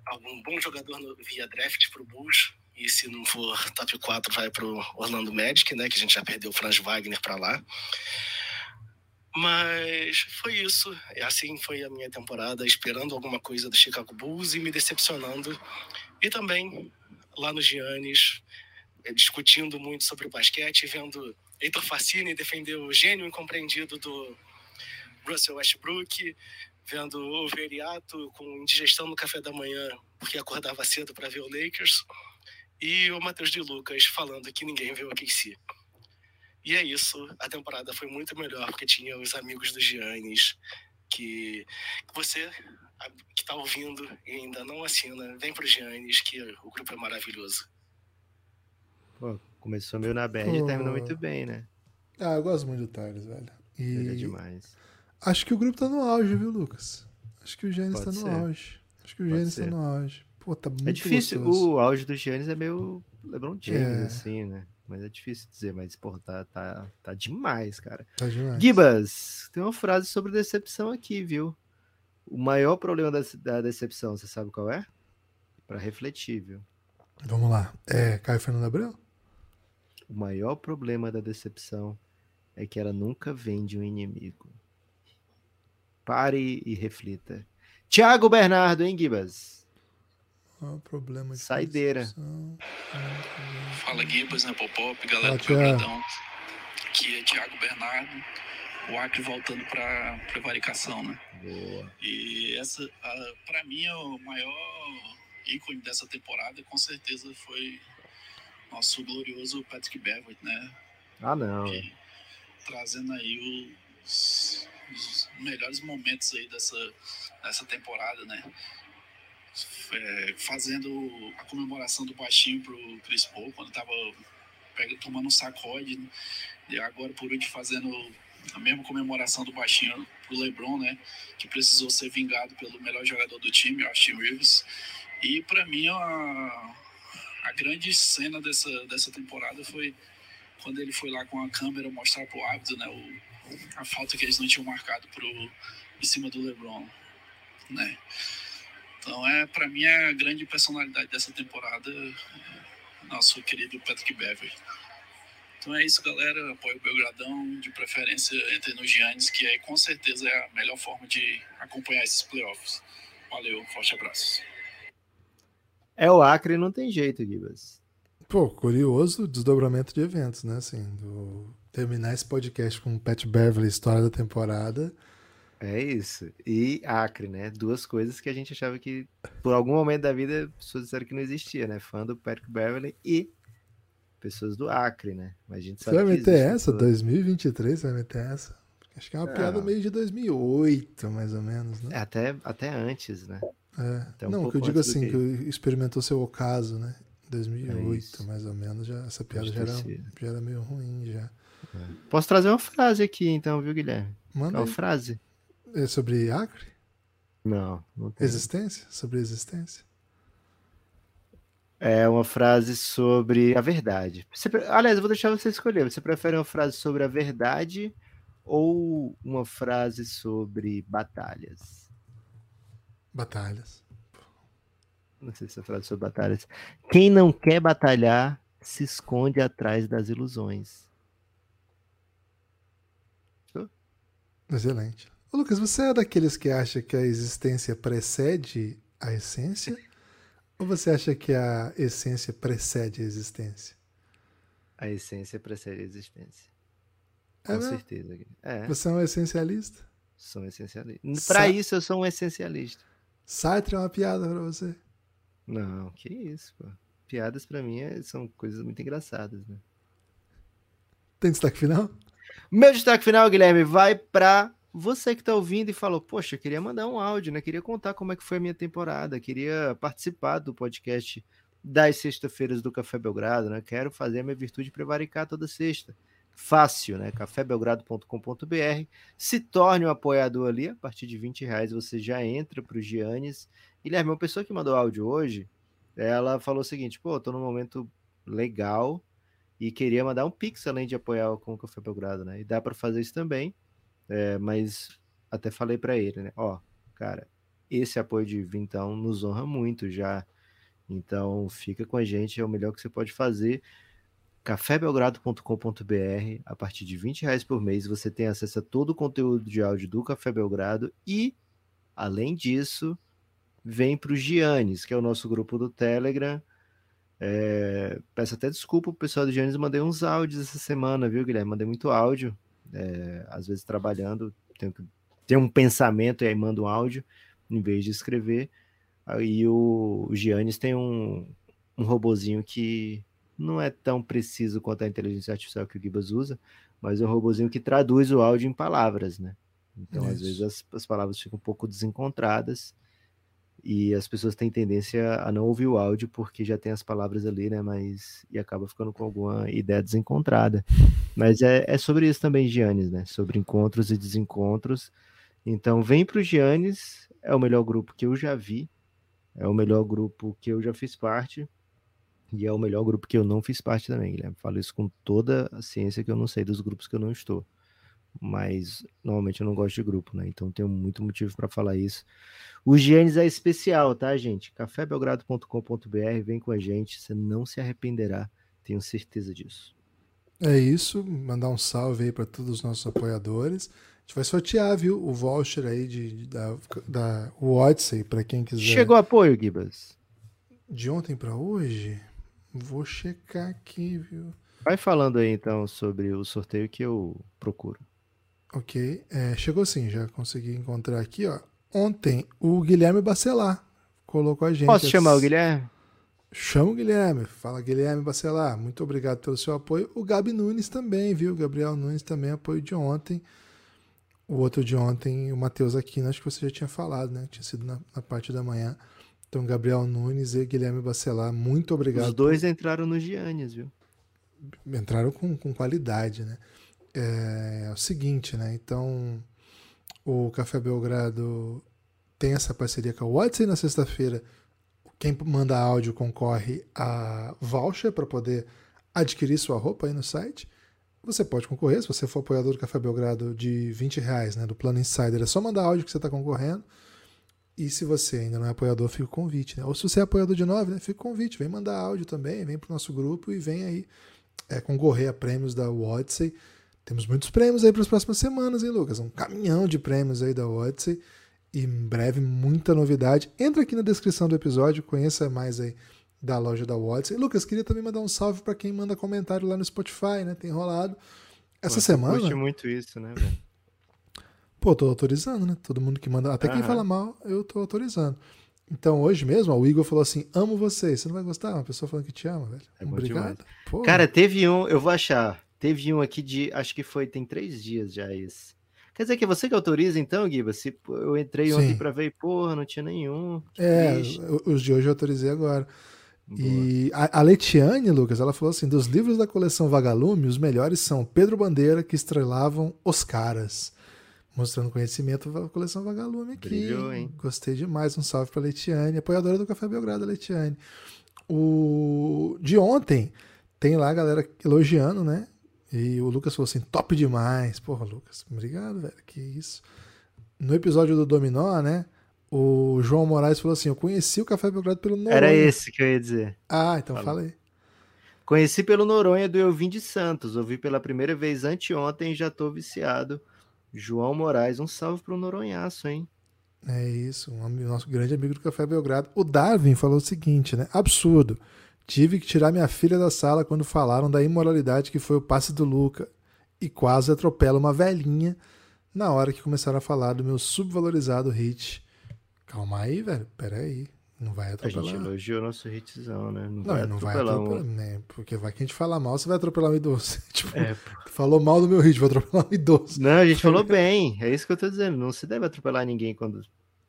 algum bom jogador no, via draft para o Bulls. E se não for top 4, vai para o Orlando Magic, né? Que a gente já perdeu o Franz Wagner para lá. Mas foi isso. E assim foi a minha temporada, esperando alguma coisa do Chicago Bulls e me decepcionando. E também lá no Giannis, discutindo muito sobre o basquete, vendo Heitor Facini defender o gênio incompreendido do Russell Westbrook, vendo o Veriato com indigestão no café da manhã porque acordava cedo para ver o Lakers e o Matheus de Lucas falando que ninguém viu a KC. E é isso, a temporada foi muito melhor porque tinha os amigos do Giannis, que você que está ouvindo e ainda não assina, vem pro Giannis, que o grupo é maravilhoso. Pô, começou meio na bad e terminou muito bem, né? Ah, eu gosto muito do Thales, velho. E... Ele é demais. Acho que o grupo tá no auge, viu, Lucas? Acho que o Pode tá no ser. auge. Acho que o Giannis tá no auge. Pô, tá muito É difícil, gostoso. o auge do Giannis é meio LeBron James, é. assim, né? Mas é difícil dizer, mas, pô, tá, tá, tá demais, cara. Tá demais. Gibas, tem uma frase sobre decepção aqui, viu? O maior problema da, da decepção, você sabe qual é? Para refletir, viu? Vamos lá. É Caio Fernando Abreu? O maior problema da decepção é que ela nunca vem de um inimigo. Pare e reflita. Tiago Bernardo, hein, Gibas? Qual problema de Saideira. Fala Gibas, né, Popop, galera do Quebradão. Aqui é Thiago Bernardo, o Acre voltando para prevaricação, né? Boa. E essa, para mim, é o maior ícone dessa temporada, com certeza, foi nosso glorioso Patrick Beverly, né? Ah, não. Que, trazendo aí os, os melhores momentos aí dessa, dessa temporada, né? é, fazendo a comemoração do baixinho pro Chris Paul, quando tava tomando um sacode, né? e agora por último fazendo a mesma comemoração do baixinho pro LeBron, né, que precisou ser vingado pelo melhor jogador do time, Austin Reeves. E para mim a, a grande cena dessa, dessa temporada foi quando ele foi lá com a câmera mostrar pro árbitro, né, o, a falta que eles não tinham marcado pro em cima do LeBron, né? Então, é para mim a grande personalidade dessa temporada, nosso querido Patrick Beverly. Então é isso, galera. Apoio o Belgradão, de preferência entre no Giannis, que aí com certeza é a melhor forma de acompanhar esses playoffs. Valeu, forte abraço. É o Acre, não tem jeito, Gibas. Pô, curioso desdobramento de eventos, né? Assim, do... terminar esse podcast com o Pat Beverly, história da temporada. É isso. E Acre, né? Duas coisas que a gente achava que, por algum momento da vida, pessoas disseram que não existia, né? Fã do Patrick Beverly e pessoas do Acre, né? Mas a gente sabe Você vai meter essa? 2023 você vai meter essa? Acho que é uma piada meio de 2008, mais ou menos, né? É, até, até antes, né? É. Um não, que eu digo assim, que... que experimentou seu ocaso, né? 2008, é mais ou menos, já, essa piada já era, já era, meio ruim já. É. Posso trazer uma frase aqui, então, viu, Guilherme? Manda Qual frase? É sobre Acre? Não, não tem. Existência? Sobre existência? É uma frase sobre a verdade. Você, aliás, eu vou deixar você escolher. Você prefere uma frase sobre a verdade ou uma frase sobre batalhas? Batalhas. Não sei se é frase sobre batalhas. Quem não quer batalhar se esconde atrás das ilusões. Excelente. Ô, Lucas, você é daqueles que acha que a existência precede a essência? Ou você acha que a essência precede a existência? A essência precede a existência. É Com certeza. É. Você é um essencialista? Sou um essencialista. Para Sa isso, eu sou um essencialista. Sartre é uma piada para você? Não, que isso, pô. Piadas para mim é, são coisas muito engraçadas, né? Tem destaque final? Meu destaque final, Guilherme, vai para você que está ouvindo e falou, poxa, eu queria mandar um áudio, né? Queria contar como é que foi a minha temporada, queria participar do podcast das sexta-feiras do Café Belgrado, né? Quero fazer a minha virtude prevaricar toda sexta. Fácil, né? cafébelgrado.com.br. Se torne um apoiador ali, a partir de 20 reais você já entra para o Giannis. Guilherme, uma pessoa que mandou áudio hoje, ela falou o seguinte: pô, tô num momento legal e queria mandar um pix além de apoiar com o Café Belgrado, né? E dá para fazer isso também. É, mas até falei para ele, né? Ó, cara, esse apoio de vintão nos honra muito já. Então fica com a gente, é o melhor que você pode fazer. cafébelgrado.com.br a partir de 20 reais por mês você tem acesso a todo o conteúdo de áudio do Café Belgrado e, além disso, vem para o Giannis, que é o nosso grupo do Telegram. É, peço até desculpa pro pessoal do Giannis, mandei uns áudios essa semana, viu, Guilherme? Mandei muito áudio. É, às vezes trabalhando, tenho que ter um pensamento e aí mando um áudio em vez de escrever. Aí o, o Giannis tem um, um robozinho que não é tão preciso quanto a inteligência artificial que o Gibas usa, mas é um robozinho que traduz o áudio em palavras, né? Então, Isso. às vezes, as, as palavras ficam um pouco desencontradas e as pessoas têm tendência a não ouvir o áudio porque já tem as palavras ali, né? Mas e acaba ficando com alguma ideia desencontrada. [LAUGHS] Mas é, é sobre isso também, Giannis, né? Sobre encontros e desencontros. Então, vem para o Giannis, é o melhor grupo que eu já vi, é o melhor grupo que eu já fiz parte e é o melhor grupo que eu não fiz parte também, Guilherme. Falo isso com toda a ciência que eu não sei dos grupos que eu não estou mas normalmente eu não gosto de grupo, né? Então tenho muito motivo para falar isso. O Giannis é especial, tá, gente? cafébelgrado.com.br, vem com a gente, você não se arrependerá, tenho certeza disso. É isso, mandar um salve aí para todos os nossos apoiadores. A gente vai sortear, viu, o voucher aí de, de da, da Odyssey para quem quiser. Chegou apoio, Gibas? De ontem para hoje? Vou checar aqui, viu? Vai falando aí então sobre o sorteio que eu procuro. Ok, é, chegou sim, já consegui encontrar aqui, ó. Ontem, o Guilherme Bacelar colocou a gente. Posso chamar o Guilherme? Chama o Guilherme. Fala, Guilherme Bacelar. Muito obrigado pelo seu apoio. O Gabi Nunes também, viu? Gabriel Nunes também apoio de ontem. O outro de ontem, o Matheus Aquino, acho que você já tinha falado, né? Tinha sido na, na parte da manhã. Então, Gabriel Nunes e Guilherme Bacelar, muito obrigado. Os dois por... entraram no Giannis, viu? Entraram com, com qualidade, né? é, é o seguinte, né? Então, o Café Belgrado tem essa parceria com a Watson na sexta-feira. Quem manda áudio concorre a voucher para poder adquirir sua roupa aí no site. Você pode concorrer, se você for apoiador do Café Belgrado de 20 reais, né, do Plano Insider, é só mandar áudio que você está concorrendo. E se você ainda não é apoiador, fica o convite. Né? Ou se você é apoiador de 9, né, fica o convite. Vem mandar áudio também, vem para o nosso grupo e vem aí é, concorrer a prêmios da Odyssey. Temos muitos prêmios aí para as próximas semanas, hein, Lucas? Um caminhão de prêmios aí da Odyssey. E em breve, muita novidade. Entra aqui na descrição do episódio, conheça mais aí da loja da Odyssey. Lucas, queria também mandar um salve para quem manda comentário lá no Spotify, né? Tem rolado. Essa Pô, semana. Curte muito isso, né, velho? Pô, tô autorizando, né? Todo mundo que manda. Até quem fala mal, eu tô autorizando. Então, hoje mesmo, ó, o Igor falou assim: amo você. Você não vai gostar? Uma pessoa falando que te ama, velho. É Obrigado. Cara, teve um, eu vou achar. Teve um aqui de. Acho que foi, tem três dias já esse. Quer dizer que é você que autoriza, então, Guiba? Se eu entrei ontem para ver e, porra, não tinha nenhum. É, triste. os de hoje eu autorizei agora. Boa. E a, a Letiane, Lucas, ela falou assim: dos livros da coleção Vagalume, os melhores são Pedro Bandeira, que estrelavam Os Caras mostrando conhecimento da coleção Vagalume aqui. Brilhou, hein? Gostei demais. Um salve para Leitiane, apoiadora do Café Belgrado, Leitiane. O de ontem tem lá a galera elogiando, né? E o Lucas falou assim: top demais. Porra, Lucas, obrigado, velho. Que isso. No episódio do Dominó, né? O João Moraes falou assim: Eu conheci o Café Belgrado pelo Noronha. Era esse que eu ia dizer. Ah, então Falou. falei. Conheci pelo Noronha do Elvin de Santos. Ouvi pela primeira vez anteontem e já tô viciado. João Moraes, um salve pro Noronhaço, hein? É isso, um nosso grande amigo do Café Belgrado. O Darwin falou o seguinte, né? Absurdo. Tive que tirar minha filha da sala quando falaram da imoralidade que foi o passe do Luca e quase atropela uma velhinha na hora que começaram a falar do meu subvalorizado hit. Calma aí, velho. Pera aí. Não vai atropelar. A gente elogiou nosso hitzão, né? Não, não vai não atropelar. Vai atropelar um... né? Porque vai que a gente fala mal, você vai atropelar um idoso. [LAUGHS] tipo, é. falou mal do meu hit, vou atropelar um idoso. Não, a gente falou bem. É isso que eu tô dizendo. Não se deve atropelar ninguém quando.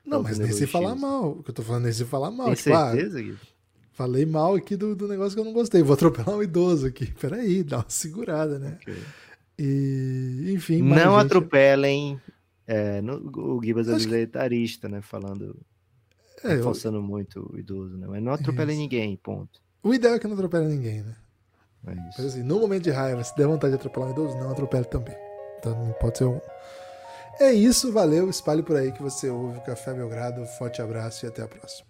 Não, mas nem se falar mal. O que eu tô falando é se falar mal. Tem tipo, ah, certeza, ah, Falei mal aqui do, do negócio que eu não gostei. Vou atropelar um idoso aqui. Peraí, dá uma segurada, né? Okay. E, enfim. Não gente... atropelem. É, no, o Gibas é militarista, né? Falando é, eu... muito o idoso, né? Mas não atropela ninguém, ponto. O ideal é que não atropele ninguém, né? É isso. Mas assim, no momento de raiva, se der vontade de atropelar um idoso, não atropele também. Então não pode ser um. É isso, valeu. Espalhe por aí que você ouve o Café Belgrado. Forte abraço e até a próxima.